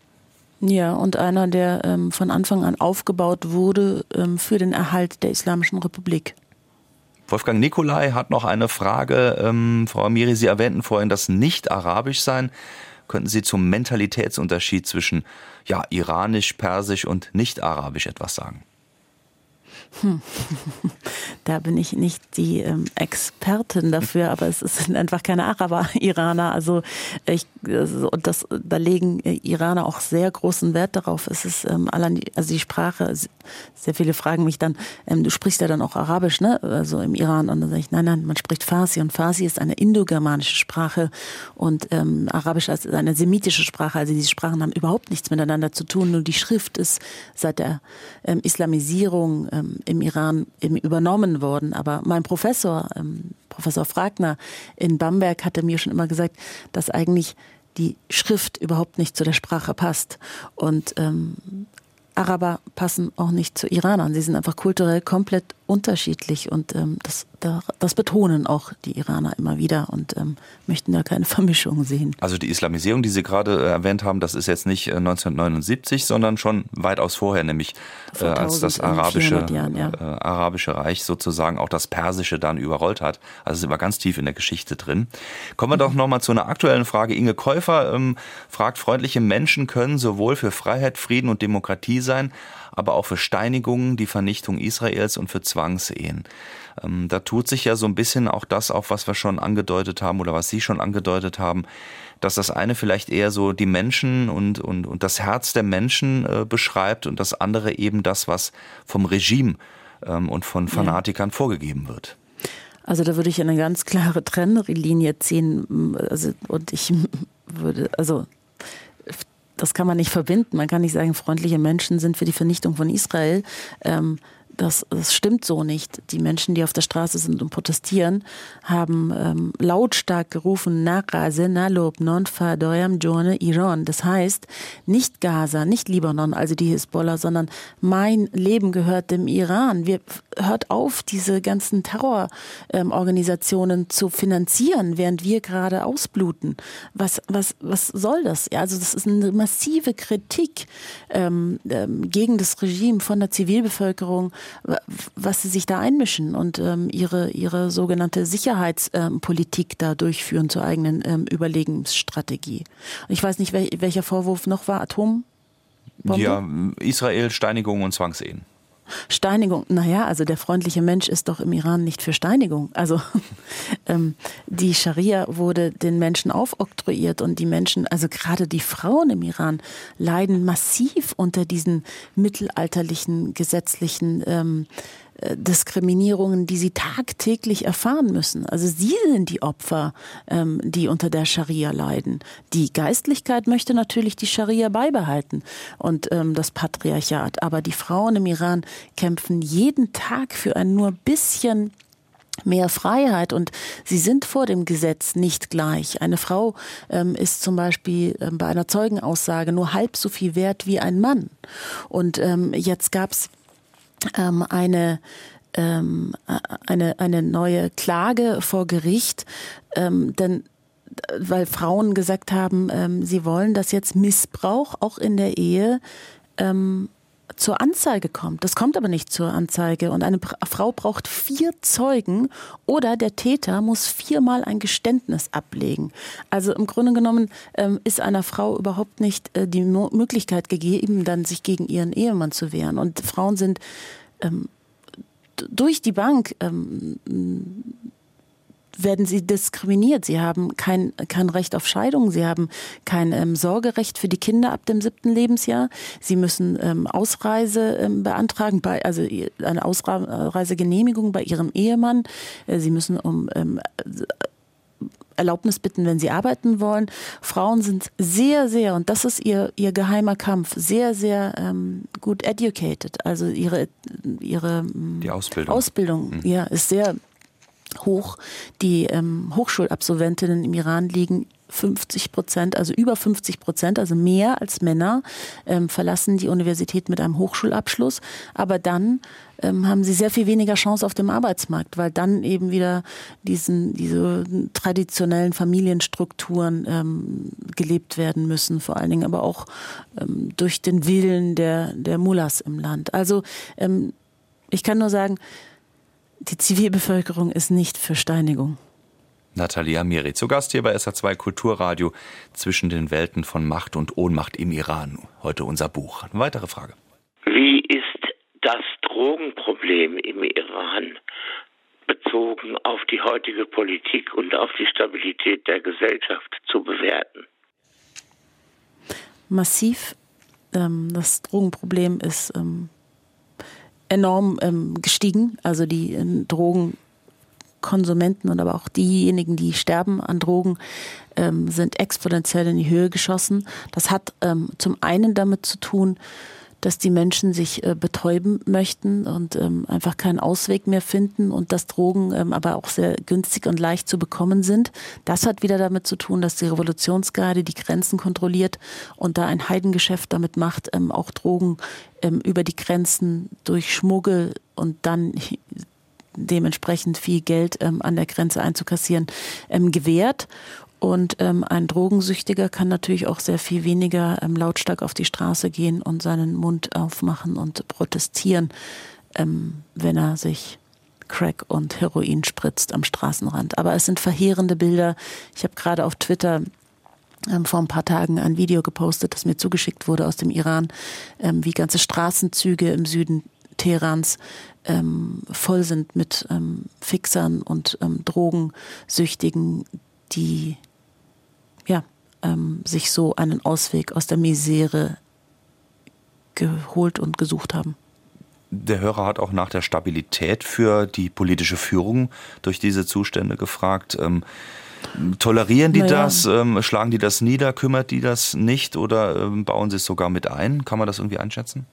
Ja, und einer, der ähm, von Anfang an aufgebaut wurde ähm, für den Erhalt der Islamischen Republik. Wolfgang Nikolai hat noch eine Frage. Ähm, Frau Amiri, Sie erwähnten vorhin das Nicht-Arabisch-Sein. Könnten Sie zum Mentalitätsunterschied zwischen ja, Iranisch, Persisch und Nicht-Arabisch etwas sagen? Hm. Da bin ich nicht die ähm, Expertin dafür, aber es sind einfach keine Araber, Iraner. Also ich, also das, da legen Iraner auch sehr großen Wert darauf. Es ist ähm, allein, also die Sprache. Sehr viele fragen mich dann, ähm, du sprichst ja dann auch Arabisch, ne? Also im Iran. Und dann sage ich, nein, nein, man spricht Farsi und Farsi ist eine indogermanische Sprache und ähm, Arabisch ist eine semitische Sprache. Also diese Sprachen haben überhaupt nichts miteinander zu tun. Nur die Schrift ist seit der ähm, Islamisierung ähm, im Iran eben übernommen worden. Aber mein Professor, ähm, Professor Fragner in Bamberg, hatte mir schon immer gesagt, dass eigentlich die Schrift überhaupt nicht zu der Sprache passt. Und ähm, Araber passen auch nicht zu Iranern. Sie sind einfach kulturell komplett unterschiedlich und ähm, das, das betonen auch die Iraner immer wieder und ähm, möchten da keine Vermischung sehen. Also die Islamisierung, die Sie gerade äh, erwähnt haben, das ist jetzt nicht 1979, äh, sondern schon weitaus vorher, nämlich äh, als das arabische, Jahren, ja. äh, arabische Reich sozusagen auch das Persische dann überrollt hat. Also sind wir ganz tief in der Geschichte drin. Kommen wir mhm. doch nochmal zu einer aktuellen Frage. Inge Käufer ähm, fragt, freundliche Menschen können sowohl für Freiheit, Frieden und Demokratie sein, aber auch für Steinigungen, die Vernichtung Israels und für Zwangsehen. Ähm, da tut sich ja so ein bisschen auch das auf, was wir schon angedeutet haben oder was Sie schon angedeutet haben, dass das eine vielleicht eher so die Menschen und, und, und das Herz der Menschen äh, beschreibt und das andere eben das, was vom Regime ähm, und von Fanatikern ja. vorgegeben wird. Also da würde ich eine ganz klare Trennlinie ziehen. Also, und ich würde, also das kann man nicht verbinden. Man kann nicht sagen, freundliche Menschen sind für die Vernichtung von Israel. Ähm, das, das stimmt so nicht. Die Menschen, die auf der Straße sind und protestieren, haben ähm, lautstark gerufen, Naqase, Nalob, Non Fadoyam, Jone, Iran. Das heißt, nicht Gaza, nicht Libanon, also die Hisbollah, sondern mein Leben gehört dem Iran. Wir, hört auf, diese ganzen Terrororganisationen ähm, zu finanzieren, während wir gerade ausbluten. Was, was, was soll das? Ja, also das ist eine massive Kritik ähm, ähm, gegen das Regime von der Zivilbevölkerung was sie sich da einmischen und ähm, ihre, ihre sogenannte Sicherheitspolitik ähm, da durchführen zur eigenen ähm, Überlegensstrategie. Ich weiß nicht, wel welcher Vorwurf noch war, Atom? Ja, Israel, Steinigung und Zwangsehen. Steinigung, naja, also der freundliche Mensch ist doch im Iran nicht für Steinigung. Also ähm, die Scharia wurde den Menschen aufoktroyiert und die Menschen, also gerade die Frauen im Iran, leiden massiv unter diesen mittelalterlichen gesetzlichen ähm, äh, Diskriminierungen, die sie tagtäglich erfahren müssen. Also sie sind die Opfer, ähm, die unter der Scharia leiden. Die Geistlichkeit möchte natürlich die Scharia beibehalten und ähm, das Patriarchat. Aber die Frauen im Iran kämpfen jeden Tag für ein nur bisschen mehr Freiheit und sie sind vor dem Gesetz nicht gleich. Eine Frau ähm, ist zum Beispiel ähm, bei einer Zeugenaussage nur halb so viel wert wie ein Mann. Und ähm, jetzt gab es ähm, eine ähm, eine, eine neue Klage vor Gericht, ähm, denn weil Frauen gesagt haben, ähm, sie wollen, dass jetzt Missbrauch auch in der Ehe ähm, zur Anzeige kommt. Das kommt aber nicht zur Anzeige. Und eine Frau braucht vier Zeugen oder der Täter muss viermal ein Geständnis ablegen. Also im Grunde genommen ähm, ist einer Frau überhaupt nicht äh, die Möglichkeit gegeben, dann sich gegen ihren Ehemann zu wehren. Und Frauen sind ähm, durch die Bank ähm, werden sie diskriminiert. Sie haben kein, kein Recht auf Scheidung, sie haben kein ähm, Sorgerecht für die Kinder ab dem siebten Lebensjahr. Sie müssen ähm, Ausreise ähm, beantragen, bei, also eine Ausreisegenehmigung bei ihrem Ehemann. Äh, sie müssen um ähm, Erlaubnis bitten, wenn sie arbeiten wollen. Frauen sind sehr, sehr, und das ist ihr, ihr geheimer Kampf, sehr, sehr ähm, gut educated. Also ihre, ihre die Ausbildung, Ausbildung mhm. ja, ist sehr hoch. Die ähm, Hochschulabsolventinnen im Iran liegen 50 Prozent, also über 50 Prozent, also mehr als Männer, ähm, verlassen die Universität mit einem Hochschulabschluss. Aber dann ähm, haben sie sehr viel weniger Chance auf dem Arbeitsmarkt, weil dann eben wieder diesen, diese traditionellen Familienstrukturen ähm, gelebt werden müssen, vor allen Dingen aber auch ähm, durch den Willen der, der Mullahs im Land. Also ähm, ich kann nur sagen, die Zivilbevölkerung ist nicht für Steinigung. Natalia Miri, zu Gast hier bei SA2 Kulturradio zwischen den Welten von Macht und Ohnmacht im Iran. Heute unser Buch. Eine weitere Frage. Wie ist das Drogenproblem im Iran bezogen auf die heutige Politik und auf die Stabilität der Gesellschaft zu bewerten? Massiv. Ähm, das Drogenproblem ist ähm, enorm ähm, gestiegen. Also die äh, Drogenkonsumenten und aber auch diejenigen, die sterben an Drogen, ähm, sind exponentiell in die Höhe geschossen. Das hat ähm, zum einen damit zu tun, dass die Menschen sich äh, betäuben möchten und ähm, einfach keinen Ausweg mehr finden und dass Drogen ähm, aber auch sehr günstig und leicht zu bekommen sind. Das hat wieder damit zu tun, dass die Revolutionsgarde die Grenzen kontrolliert und da ein Heidengeschäft damit macht, ähm, auch Drogen ähm, über die Grenzen durch Schmuggel und dann dementsprechend viel Geld ähm, an der Grenze einzukassieren, ähm, gewährt. Und ähm, ein Drogensüchtiger kann natürlich auch sehr viel weniger ähm, lautstark auf die Straße gehen und seinen Mund aufmachen und protestieren, ähm, wenn er sich Crack und Heroin spritzt am Straßenrand. Aber es sind verheerende Bilder. Ich habe gerade auf Twitter ähm, vor ein paar Tagen ein Video gepostet, das mir zugeschickt wurde aus dem Iran, ähm, wie ganze Straßenzüge im Süden Teherans ähm, voll sind mit ähm, Fixern und ähm, Drogensüchtigen, die ähm, sich so einen Ausweg aus der Misere geholt und gesucht haben. Der Hörer hat auch nach der Stabilität für die politische Führung durch diese Zustände gefragt. Ähm, tolerieren die naja. das? Ähm, schlagen die das nieder? Kümmert die das nicht oder ähm, bauen sie es sogar mit ein? Kann man das irgendwie einschätzen?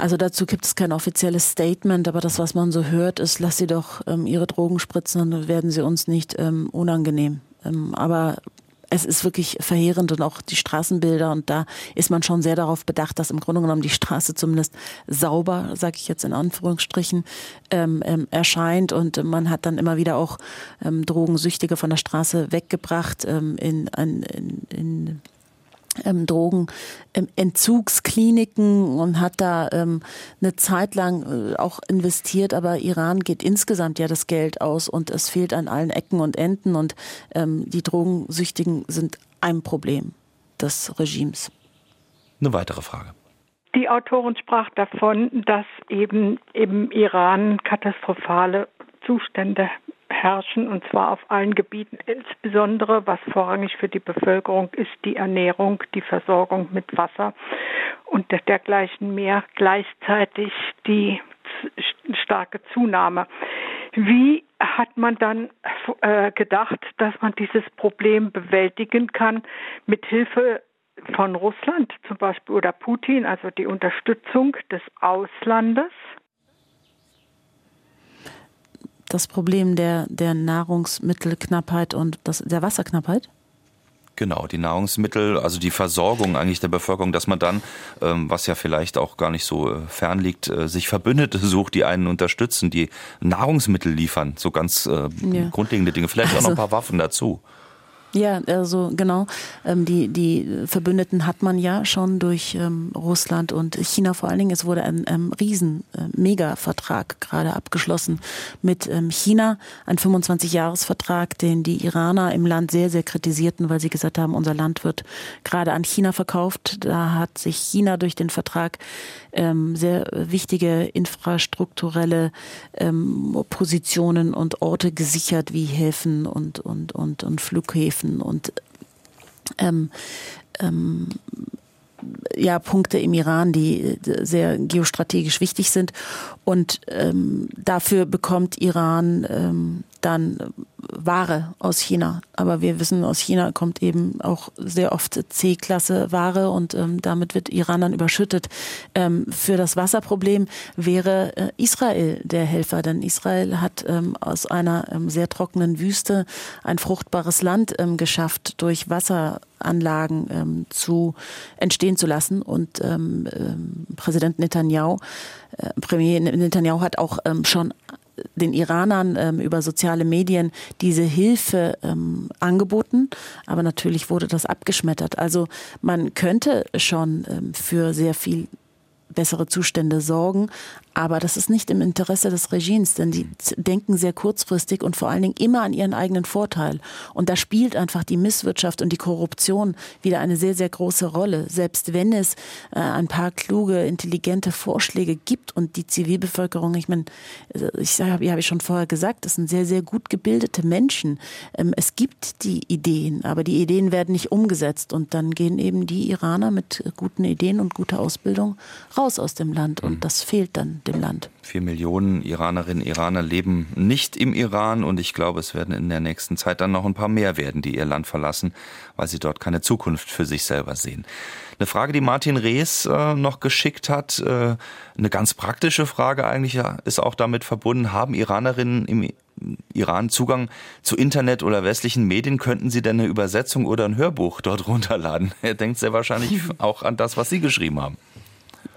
Also dazu gibt es kein offizielles Statement, aber das, was man so hört, ist, lass sie doch ähm, ihre Drogen spritzen, dann werden sie uns nicht ähm, unangenehm. Ähm, aber es ist wirklich verheerend und auch die Straßenbilder und da ist man schon sehr darauf bedacht, dass im Grunde genommen die Straße zumindest sauber, sage ich jetzt in Anführungsstrichen, ähm, ähm, erscheint. Und man hat dann immer wieder auch ähm, Drogensüchtige von der Straße weggebracht ähm, in, in, in ähm, Drogenentzugskliniken ähm, und hat da ähm, eine Zeit lang äh, auch investiert, aber Iran geht insgesamt ja das Geld aus und es fehlt an allen Ecken und Enden und ähm, die Drogensüchtigen sind ein Problem des Regimes. Eine weitere Frage. Die Autorin sprach davon, dass eben im Iran katastrophale Zustände herrschen, und zwar auf allen Gebieten. Insbesondere, was vorrangig für die Bevölkerung ist, die Ernährung, die Versorgung mit Wasser und dergleichen mehr. Gleichzeitig die starke Zunahme. Wie hat man dann äh, gedacht, dass man dieses Problem bewältigen kann mit Hilfe von Russland zum Beispiel oder Putin, also die Unterstützung des Auslandes? Das Problem der, der Nahrungsmittelknappheit und das, der Wasserknappheit? Genau, die Nahrungsmittel, also die Versorgung eigentlich der Bevölkerung, dass man dann, ähm, was ja vielleicht auch gar nicht so äh, fern liegt, äh, sich Verbündete sucht, die einen unterstützen, die Nahrungsmittel liefern, so ganz äh, ja. grundlegende Dinge, vielleicht also, auch noch ein also paar Waffen dazu. Ja, also genau. Ähm, die, die Verbündeten hat man ja schon durch ähm, Russland und China vor allen Dingen. Es wurde ein ähm, riesen äh, Mega-Vertrag gerade abgeschlossen mit ähm, China. Ein 25-Jahres-Vertrag, den die Iraner im Land sehr, sehr kritisierten, weil sie gesagt haben, unser Land wird gerade an China verkauft. Da hat sich China durch den Vertrag ähm, sehr wichtige infrastrukturelle ähm, Positionen und Orte gesichert, wie Häfen und, und, und, und Flughäfen und ähm, ähm, ja, Punkte im Iran, die sehr geostrategisch wichtig sind. Und ähm, dafür bekommt Iran ähm, dann Ware aus China. Aber wir wissen, aus China kommt eben auch sehr oft C-Klasse Ware und ähm, damit wird Iran dann überschüttet. Ähm, für das Wasserproblem wäre äh, Israel der Helfer, denn Israel hat ähm, aus einer ähm, sehr trockenen Wüste ein fruchtbares Land ähm, geschafft durch Wasseranlagen ähm, zu entstehen zu lassen. Und ähm, ähm, Präsident Netanyahu, Premier Netanyahu hat auch ähm, schon den Iranern ähm, über soziale Medien diese Hilfe ähm, angeboten, aber natürlich wurde das abgeschmettert. Also man könnte schon ähm, für sehr viel bessere Zustände sorgen, aber das ist nicht im Interesse des Regimes, denn die denken sehr kurzfristig und vor allen Dingen immer an ihren eigenen Vorteil. Und da spielt einfach die Misswirtschaft und die Korruption wieder eine sehr, sehr große Rolle. Selbst wenn es äh, ein paar kluge, intelligente Vorschläge gibt und die Zivilbevölkerung, ich meine, äh, ich habe ja, hab ich schon vorher gesagt, das sind sehr, sehr gut gebildete Menschen. Ähm, es gibt die Ideen, aber die Ideen werden nicht umgesetzt und dann gehen eben die Iraner mit guten Ideen und guter Ausbildung raus aus dem Land und mhm. das fehlt dann dem Land. Vier Millionen Iranerinnen und Iraner leben nicht im Iran und ich glaube, es werden in der nächsten Zeit dann noch ein paar mehr werden, die ihr Land verlassen, weil sie dort keine Zukunft für sich selber sehen. Eine Frage, die Martin Rees äh, noch geschickt hat, äh, eine ganz praktische Frage eigentlich, ist auch damit verbunden, haben Iranerinnen im Iran Zugang zu Internet oder westlichen Medien, könnten Sie denn eine Übersetzung oder ein Hörbuch dort runterladen? Er denkt sehr wahrscheinlich auch an das, was Sie geschrieben haben.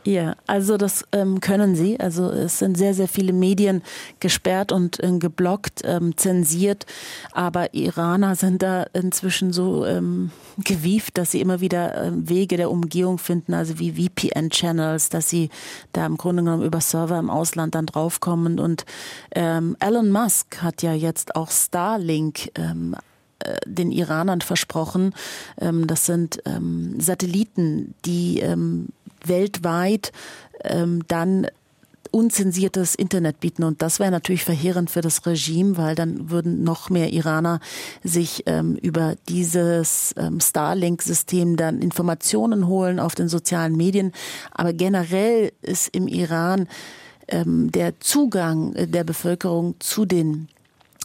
Ja, also das ähm, können sie. Also es sind sehr, sehr viele Medien gesperrt und äh, geblockt, ähm, zensiert. Aber Iraner sind da inzwischen so ähm, gewieft, dass sie immer wieder ähm, Wege der Umgehung finden, also wie VPN-Channels, dass sie da im Grunde genommen über Server im Ausland dann draufkommen. Und ähm, Elon Musk hat ja jetzt auch Starlink ähm, äh, den Iranern versprochen. Ähm, das sind ähm, Satelliten, die ähm, weltweit ähm, dann unzensiertes Internet bieten. Und das wäre natürlich verheerend für das Regime, weil dann würden noch mehr Iraner sich ähm, über dieses ähm, Starlink-System dann Informationen holen auf den sozialen Medien. Aber generell ist im Iran ähm, der Zugang der Bevölkerung zu den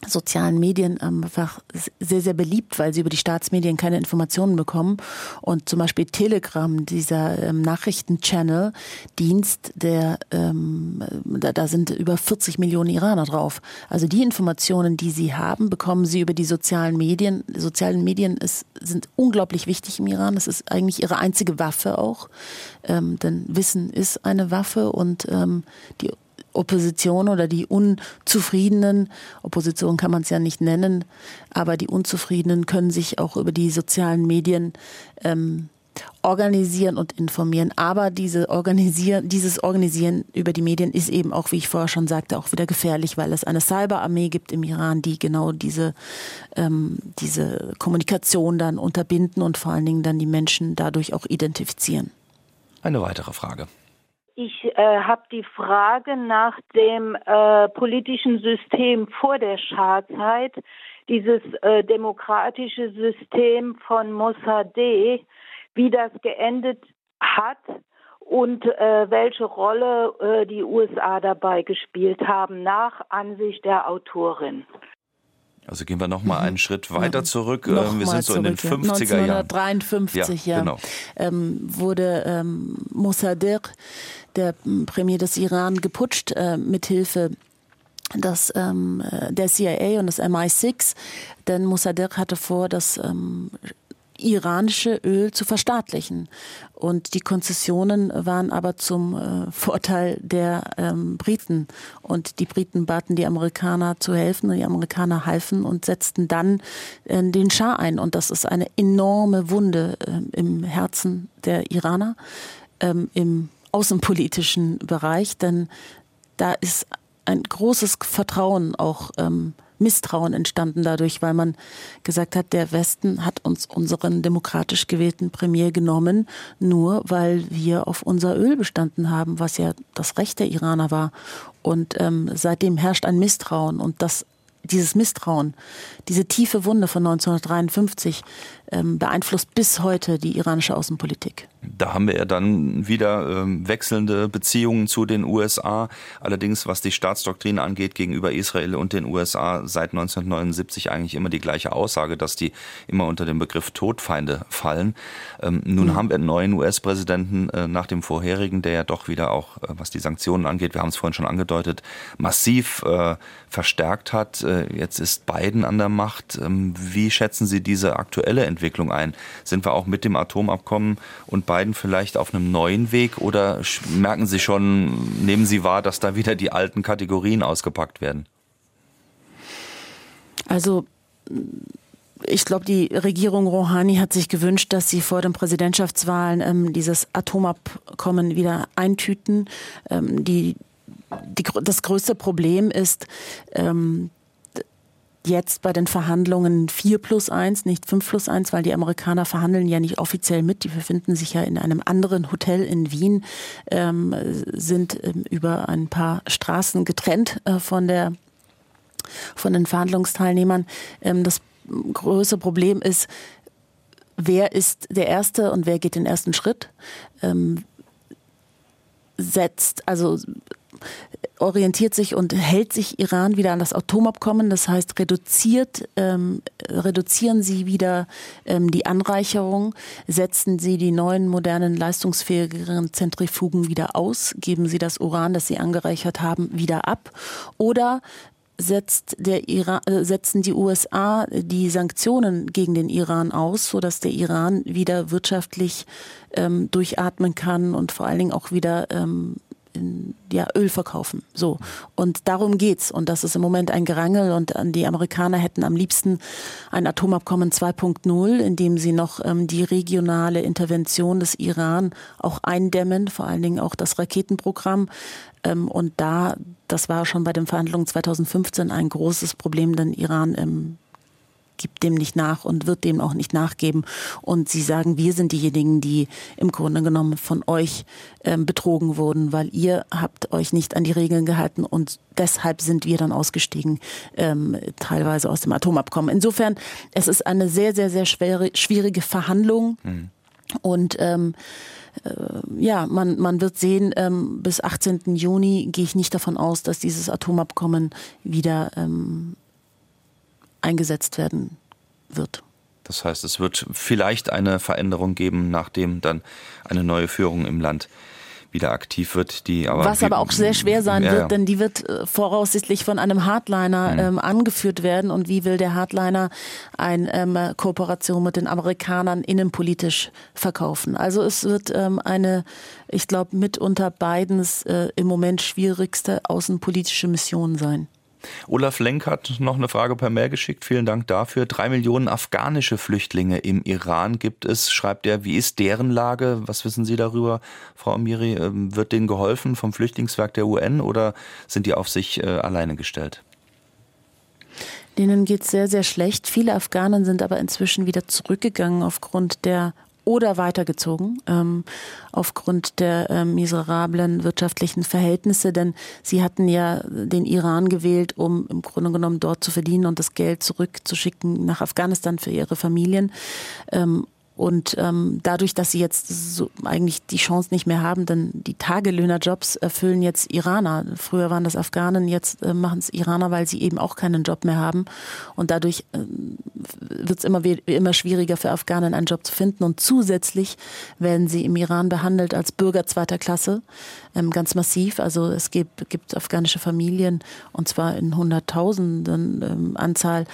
sozialen Medien einfach sehr, sehr beliebt, weil sie über die Staatsmedien keine Informationen bekommen. Und zum Beispiel Telegram, dieser ähm, Nachrichtenchannel, Dienst, der ähm, da, da sind über 40 Millionen Iraner drauf. Also die Informationen, die sie haben, bekommen sie über die sozialen Medien. Die sozialen Medien ist, sind unglaublich wichtig im Iran. Das ist eigentlich ihre einzige Waffe auch. Ähm, denn Wissen ist eine Waffe und ähm, die Opposition oder die Unzufriedenen, Opposition kann man es ja nicht nennen, aber die Unzufriedenen können sich auch über die sozialen Medien ähm, organisieren und informieren. Aber diese organisieren, dieses Organisieren über die Medien ist eben auch, wie ich vorher schon sagte, auch wieder gefährlich, weil es eine Cyberarmee gibt im Iran, die genau diese, ähm, diese Kommunikation dann unterbinden und vor allen Dingen dann die Menschen dadurch auch identifizieren. Eine weitere Frage. Ich äh, habe die Frage nach dem äh, politischen System vor der Schahzeit, dieses äh, demokratische System von Mossadegh, wie das geendet hat und äh, welche Rolle äh, die USA dabei gespielt haben, nach Ansicht der Autorin. Also gehen wir noch mal einen mhm. Schritt weiter zurück. Noch ähm, wir sind so zurück, in den 50er Jahren. 1953 ja, genau. ähm, wurde ähm, Mossadegh, der Premier des Iran, geputscht äh, mithilfe das, ähm, der CIA und das MI6. Denn Mossadegh hatte vor, das ähm, iranische Öl zu verstaatlichen. Und die Konzessionen waren aber zum äh, Vorteil der ähm, Briten. Und die Briten baten die Amerikaner zu helfen und die Amerikaner halfen und setzten dann äh, den Schah ein. Und das ist eine enorme Wunde äh, im Herzen der Iraner, ähm, im außenpolitischen Bereich, denn da ist ein großes Vertrauen auch ähm, Misstrauen entstanden dadurch, weil man gesagt hat, der Westen hat uns unseren demokratisch gewählten Premier genommen, nur weil wir auf unser Öl bestanden haben, was ja das Recht der Iraner war. Und ähm, seitdem herrscht ein Misstrauen und das dieses Misstrauen, diese tiefe Wunde von 1953 ähm, beeinflusst bis heute die iranische Außenpolitik. Da haben wir ja dann wieder ähm, wechselnde Beziehungen zu den USA. Allerdings, was die Staatsdoktrin angeht gegenüber Israel und den USA, seit 1979 eigentlich immer die gleiche Aussage, dass die immer unter den Begriff Todfeinde fallen. Ähm, nun mhm. haben wir einen neuen US-Präsidenten äh, nach dem vorherigen, der ja doch wieder auch, äh, was die Sanktionen angeht, wir haben es vorhin schon angedeutet, massiv äh, verstärkt hat. Äh, jetzt ist Biden an der Macht. Ähm, wie schätzen Sie diese aktuelle Entwicklung ein? Sind wir auch mit dem Atomabkommen und Biden vielleicht auf einem neuen Weg oder merken Sie schon, nehmen Sie wahr, dass da wieder die alten Kategorien ausgepackt werden? Also ich glaube, die Regierung Rouhani hat sich gewünscht, dass sie vor den Präsidentschaftswahlen ähm, dieses Atomabkommen wieder eintüten. Ähm, die, die, das größte Problem ist, ähm, jetzt bei den Verhandlungen 4 plus 1, nicht 5 plus 1, weil die Amerikaner verhandeln ja nicht offiziell mit. Die befinden sich ja in einem anderen Hotel in Wien, ähm, sind ähm, über ein paar Straßen getrennt äh, von der von den Verhandlungsteilnehmern. Ähm, das größte Problem ist, wer ist der Erste und wer geht den ersten Schritt? Ähm, setzt, also orientiert sich und hält sich Iran wieder an das Atomabkommen. Das heißt, reduziert, ähm, reduzieren sie wieder ähm, die Anreicherung, setzen sie die neuen, modernen, leistungsfähigeren Zentrifugen wieder aus, geben sie das Uran, das sie angereichert haben, wieder ab oder setzt der Iran, äh, setzen die USA die Sanktionen gegen den Iran aus, sodass der Iran wieder wirtschaftlich ähm, durchatmen kann und vor allen Dingen auch wieder ähm, ja, Öl verkaufen. So. Und darum geht's. Und das ist im Moment ein Gerangel. Und die Amerikaner hätten am liebsten ein Atomabkommen 2.0, in dem sie noch ähm, die regionale Intervention des Iran auch eindämmen, vor allen Dingen auch das Raketenprogramm. Ähm, und da, das war schon bei den Verhandlungen 2015 ein großes Problem, denn Iran ähm, gibt dem nicht nach und wird dem auch nicht nachgeben. Und sie sagen, wir sind diejenigen, die im Grunde genommen von euch ähm, betrogen wurden, weil ihr habt euch nicht an die Regeln gehalten und deshalb sind wir dann ausgestiegen, ähm, teilweise aus dem Atomabkommen. Insofern, es ist eine sehr, sehr, sehr schwere, schwierige Verhandlung mhm. und ähm, äh, ja, man, man wird sehen, ähm, bis 18. Juni gehe ich nicht davon aus, dass dieses Atomabkommen wieder ähm, eingesetzt werden wird. Das heißt, es wird vielleicht eine Veränderung geben, nachdem dann eine neue Führung im Land wieder aktiv wird, die aber was aber auch sehr schwer sein ja, wird, denn die wird äh, voraussichtlich von einem Hardliner mhm. ähm, angeführt werden und wie will der Hardliner eine ähm, Kooperation mit den Amerikanern innenpolitisch verkaufen? Also es wird ähm, eine, ich glaube, mitunter Bidens äh, im Moment schwierigste außenpolitische Mission sein. Olaf Lenk hat noch eine Frage per Mail geschickt. Vielen Dank dafür. Drei Millionen afghanische Flüchtlinge im Iran gibt es, schreibt er. Wie ist deren Lage? Was wissen Sie darüber, Frau Amiri? Ähm, wird denen geholfen vom Flüchtlingswerk der UN oder sind die auf sich äh, alleine gestellt? Denen geht es sehr, sehr schlecht. Viele Afghanen sind aber inzwischen wieder zurückgegangen aufgrund der oder weitergezogen ähm, aufgrund der äh, miserablen wirtschaftlichen Verhältnisse, denn sie hatten ja den Iran gewählt, um im Grunde genommen dort zu verdienen und das Geld zurückzuschicken nach Afghanistan für ihre Familien. Ähm, und ähm, dadurch, dass sie jetzt so eigentlich die Chance nicht mehr haben, denn die Tagelöhnerjobs erfüllen jetzt Iraner. Früher waren das Afghanen, jetzt äh, machen es Iraner, weil sie eben auch keinen Job mehr haben. Und dadurch äh, wird es immer, immer schwieriger für Afghanen einen Job zu finden. Und zusätzlich werden sie im Iran behandelt als Bürger zweiter Klasse, ähm, ganz massiv. Also es gibt, gibt afghanische Familien, und zwar in Hunderttausenden ähm, Anzahl,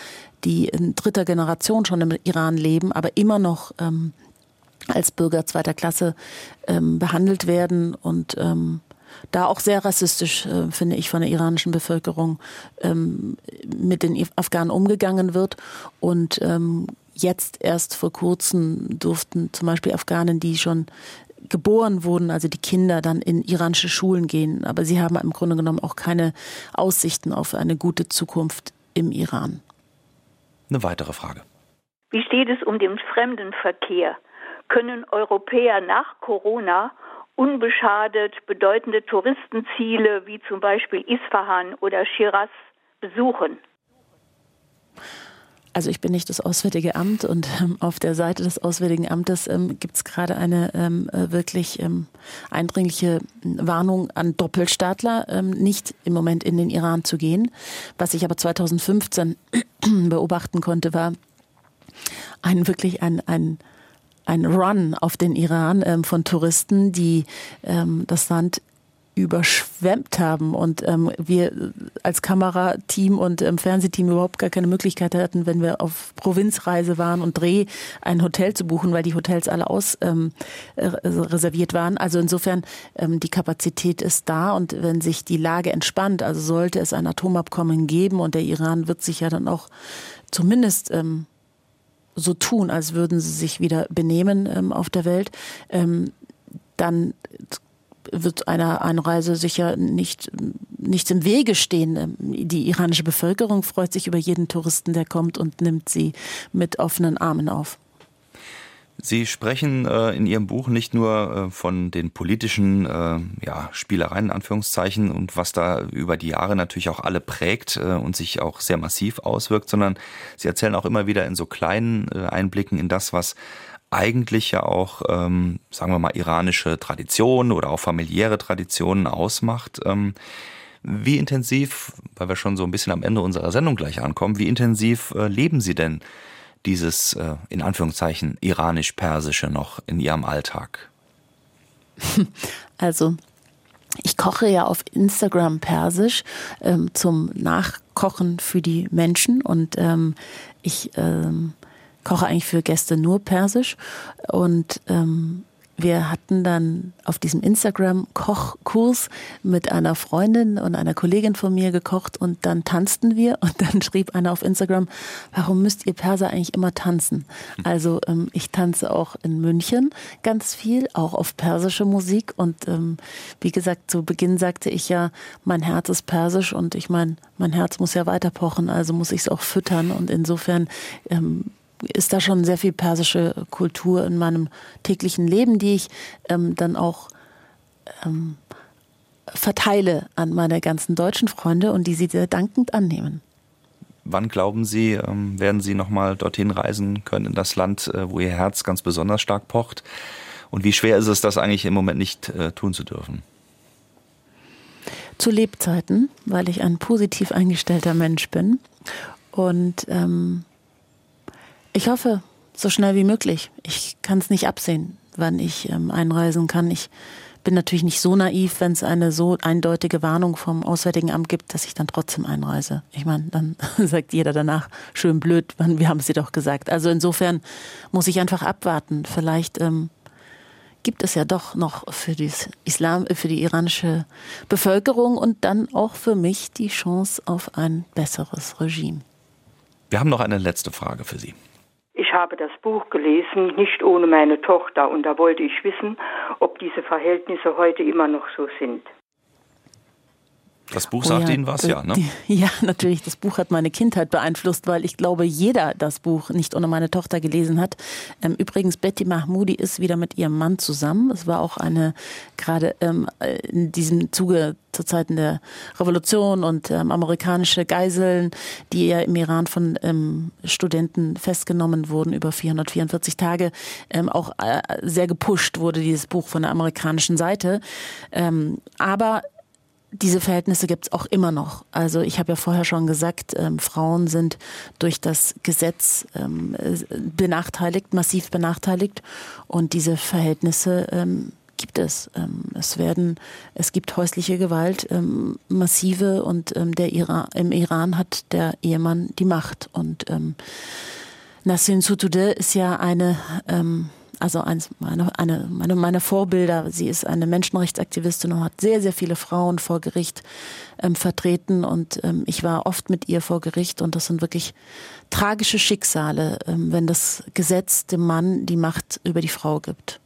die in dritter Generation schon im Iran leben, aber immer noch ähm, als Bürger zweiter Klasse ähm, behandelt werden und ähm, da auch sehr rassistisch, äh, finde ich, von der iranischen Bevölkerung ähm, mit den Afghanen umgegangen wird. Und ähm, jetzt erst vor kurzem durften zum Beispiel Afghanen, die schon geboren wurden, also die Kinder dann in iranische Schulen gehen. Aber sie haben im Grunde genommen auch keine Aussichten auf eine gute Zukunft im Iran. Eine weitere Frage. Wie steht es um den Fremdenverkehr? Können Europäer nach Corona unbeschadet bedeutende Touristenziele wie zum Beispiel Isfahan oder Shiraz besuchen? Also ich bin nicht das Auswärtige Amt und ähm, auf der Seite des Auswärtigen Amtes ähm, gibt es gerade eine ähm, äh, wirklich ähm, eindringliche Warnung an Doppelstaatler, ähm, nicht im Moment in den Iran zu gehen. Was ich aber 2015 beobachten konnte, war ein wirklich ein, ein ein Run auf den Iran ähm, von Touristen, die das Land überschwemmt haben und ähm, wir als Kamerateam und ähm, Fernsehteam überhaupt gar keine Möglichkeit hatten, wenn wir auf Provinzreise waren und Dreh, ein Hotel zu buchen, weil die Hotels alle aus ähm, äh, reserviert waren. Also insofern ähm, die Kapazität ist da und wenn sich die Lage entspannt, also sollte es ein Atomabkommen geben und der Iran wird sich ja dann auch zumindest ähm, so tun, als würden sie sich wieder benehmen ähm, auf der Welt, ähm, dann wird einer Einreise sicher nicht, nichts im Wege stehen. Ähm, die iranische Bevölkerung freut sich über jeden Touristen, der kommt und nimmt sie mit offenen Armen auf. Sie sprechen äh, in Ihrem Buch nicht nur äh, von den politischen äh, ja, Spielereien, in Anführungszeichen, und was da über die Jahre natürlich auch alle prägt äh, und sich auch sehr massiv auswirkt, sondern Sie erzählen auch immer wieder in so kleinen äh, Einblicken in das, was eigentlich ja auch, ähm, sagen wir mal, iranische Traditionen oder auch familiäre Traditionen ausmacht. Ähm, wie intensiv, weil wir schon so ein bisschen am Ende unserer Sendung gleich ankommen, wie intensiv äh, leben Sie denn dieses äh, in Anführungszeichen iranisch-persische noch in Ihrem Alltag? Also ich koche ja auf Instagram persisch ähm, zum Nachkochen für die Menschen und ähm, ich ähm, koche eigentlich für Gäste nur persisch und ähm, wir hatten dann auf diesem Instagram-Kochkurs mit einer Freundin und einer Kollegin von mir gekocht und dann tanzten wir und dann schrieb einer auf Instagram, warum müsst ihr Perser eigentlich immer tanzen? Also ähm, ich tanze auch in München ganz viel, auch auf persische Musik und ähm, wie gesagt, zu Beginn sagte ich ja, mein Herz ist persisch und ich meine, mein Herz muss ja weiter pochen, also muss ich es auch füttern und insofern ähm, ist da schon sehr viel persische Kultur in meinem täglichen Leben, die ich ähm, dann auch ähm, verteile an meine ganzen deutschen Freunde und die sie sehr dankend annehmen. Wann glauben Sie, ähm, werden Sie nochmal dorthin reisen können, in das Land, äh, wo Ihr Herz ganz besonders stark pocht? Und wie schwer ist es, das eigentlich im Moment nicht äh, tun zu dürfen? Zu Lebzeiten, weil ich ein positiv eingestellter Mensch bin. Und ähm, ich hoffe, so schnell wie möglich. Ich kann es nicht absehen, wann ich ähm, einreisen kann. Ich bin natürlich nicht so naiv, wenn es eine so eindeutige Warnung vom Auswärtigen Amt gibt, dass ich dann trotzdem einreise. Ich meine, dann sagt jeder danach, schön blöd, wir haben es dir doch gesagt. Also insofern muss ich einfach abwarten. Vielleicht ähm, gibt es ja doch noch für, Islam, für die iranische Bevölkerung und dann auch für mich die Chance auf ein besseres Regime. Wir haben noch eine letzte Frage für Sie. Ich habe das Buch gelesen, nicht ohne meine Tochter, und da wollte ich wissen, ob diese Verhältnisse heute immer noch so sind. Das Buch sagt oh ja, Ihnen was, ja, ne? Ja, natürlich. Das Buch hat meine Kindheit beeinflusst, weil ich glaube, jeder das Buch nicht ohne meine Tochter gelesen hat. Ähm, übrigens, Betty Mahmoudi ist wieder mit ihrem Mann zusammen. Es war auch eine, gerade ähm, in diesem Zuge zu Zeiten der Revolution und ähm, amerikanische Geiseln, die ja im Iran von ähm, Studenten festgenommen wurden über 444 Tage, ähm, auch äh, sehr gepusht wurde dieses Buch von der amerikanischen Seite. Ähm, aber diese Verhältnisse gibt es auch immer noch. Also ich habe ja vorher schon gesagt, ähm, Frauen sind durch das Gesetz ähm, benachteiligt, massiv benachteiligt. Und diese Verhältnisse ähm, gibt es. Ähm, es werden, es gibt häusliche Gewalt, ähm, massive und ähm, der Iran, im Iran hat der Ehemann die Macht. Und Nasrin Sotoudeh ist ja eine also eins meine, eine, meine, meine Vorbilder. Sie ist eine Menschenrechtsaktivistin und hat sehr, sehr viele Frauen vor Gericht ähm, vertreten. Und ähm, ich war oft mit ihr vor Gericht und das sind wirklich tragische Schicksale, ähm, wenn das Gesetz dem Mann die Macht über die Frau gibt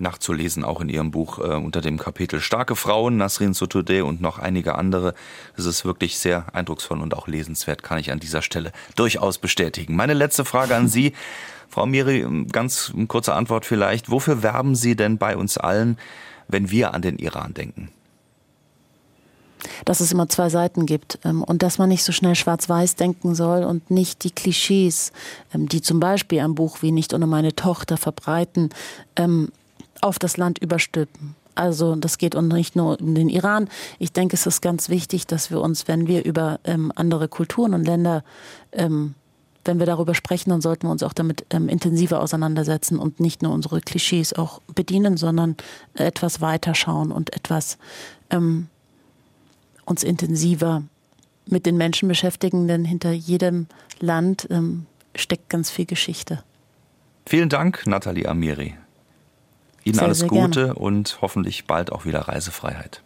nachzulesen, auch in ihrem Buch äh, unter dem Kapitel Starke Frauen, Nasrin Sotoudeh und noch einige andere. Es ist wirklich sehr eindrucksvoll und auch lesenswert, kann ich an dieser Stelle durchaus bestätigen. Meine letzte Frage an Sie. Frau Miri, ganz kurze Antwort vielleicht. Wofür werben Sie denn bei uns allen, wenn wir an den Iran denken? dass es immer zwei Seiten gibt ähm, und dass man nicht so schnell schwarz-weiß denken soll und nicht die Klischees, ähm, die zum Beispiel ein Buch wie nicht ohne meine Tochter verbreiten, ähm, auf das Land überstülpen. Also das geht und nicht nur um den Iran. Ich denke, es ist ganz wichtig, dass wir uns, wenn wir über andere Kulturen und Länder, wenn wir darüber sprechen, dann sollten wir uns auch damit ähm, intensiver auseinandersetzen und nicht nur unsere Klischees auch bedienen, sondern etwas weiter schauen und etwas ähm, uns intensiver mit den Menschen beschäftigen, denn hinter jedem Land ähm, steckt ganz viel Geschichte. Vielen Dank, Nathalie Amiri. Ihnen sehr, alles sehr Gute gerne. und hoffentlich bald auch wieder Reisefreiheit.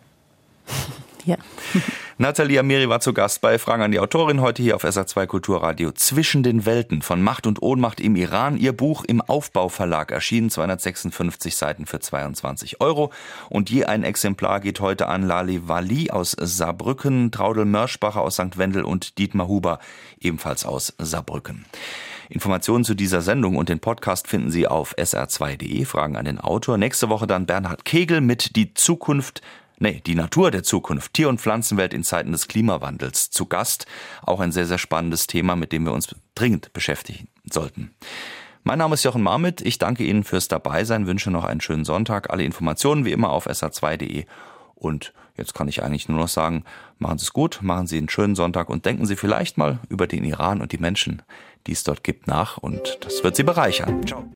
ja. Nathalie Amiri war zu Gast bei Fragen an die Autorin heute hier auf SA2 Kulturradio. Zwischen den Welten von Macht und Ohnmacht im Iran. Ihr Buch im Aufbauverlag erschienen, 256 Seiten für 22 Euro. Und je ein Exemplar geht heute an Lali Wali aus Saarbrücken, Traudel Mörschbacher aus St. Wendel und Dietmar Huber ebenfalls aus Saarbrücken. Informationen zu dieser Sendung und den Podcast finden Sie auf sr2.de. Fragen an den Autor. Nächste Woche dann Bernhard Kegel mit Die Zukunft Nee, die Natur der Zukunft, Tier- und Pflanzenwelt in Zeiten des Klimawandels zu Gast. Auch ein sehr, sehr spannendes Thema, mit dem wir uns dringend beschäftigen sollten. Mein Name ist Jochen Marmit. Ich danke Ihnen fürs Dabeisein, wünsche noch einen schönen Sonntag. Alle Informationen wie immer auf sr2.de. Und jetzt kann ich eigentlich nur noch sagen, machen Sie es gut, machen Sie einen schönen Sonntag und denken Sie vielleicht mal über den Iran und die Menschen, die es dort gibt, nach und das wird Sie bereichern. Ciao.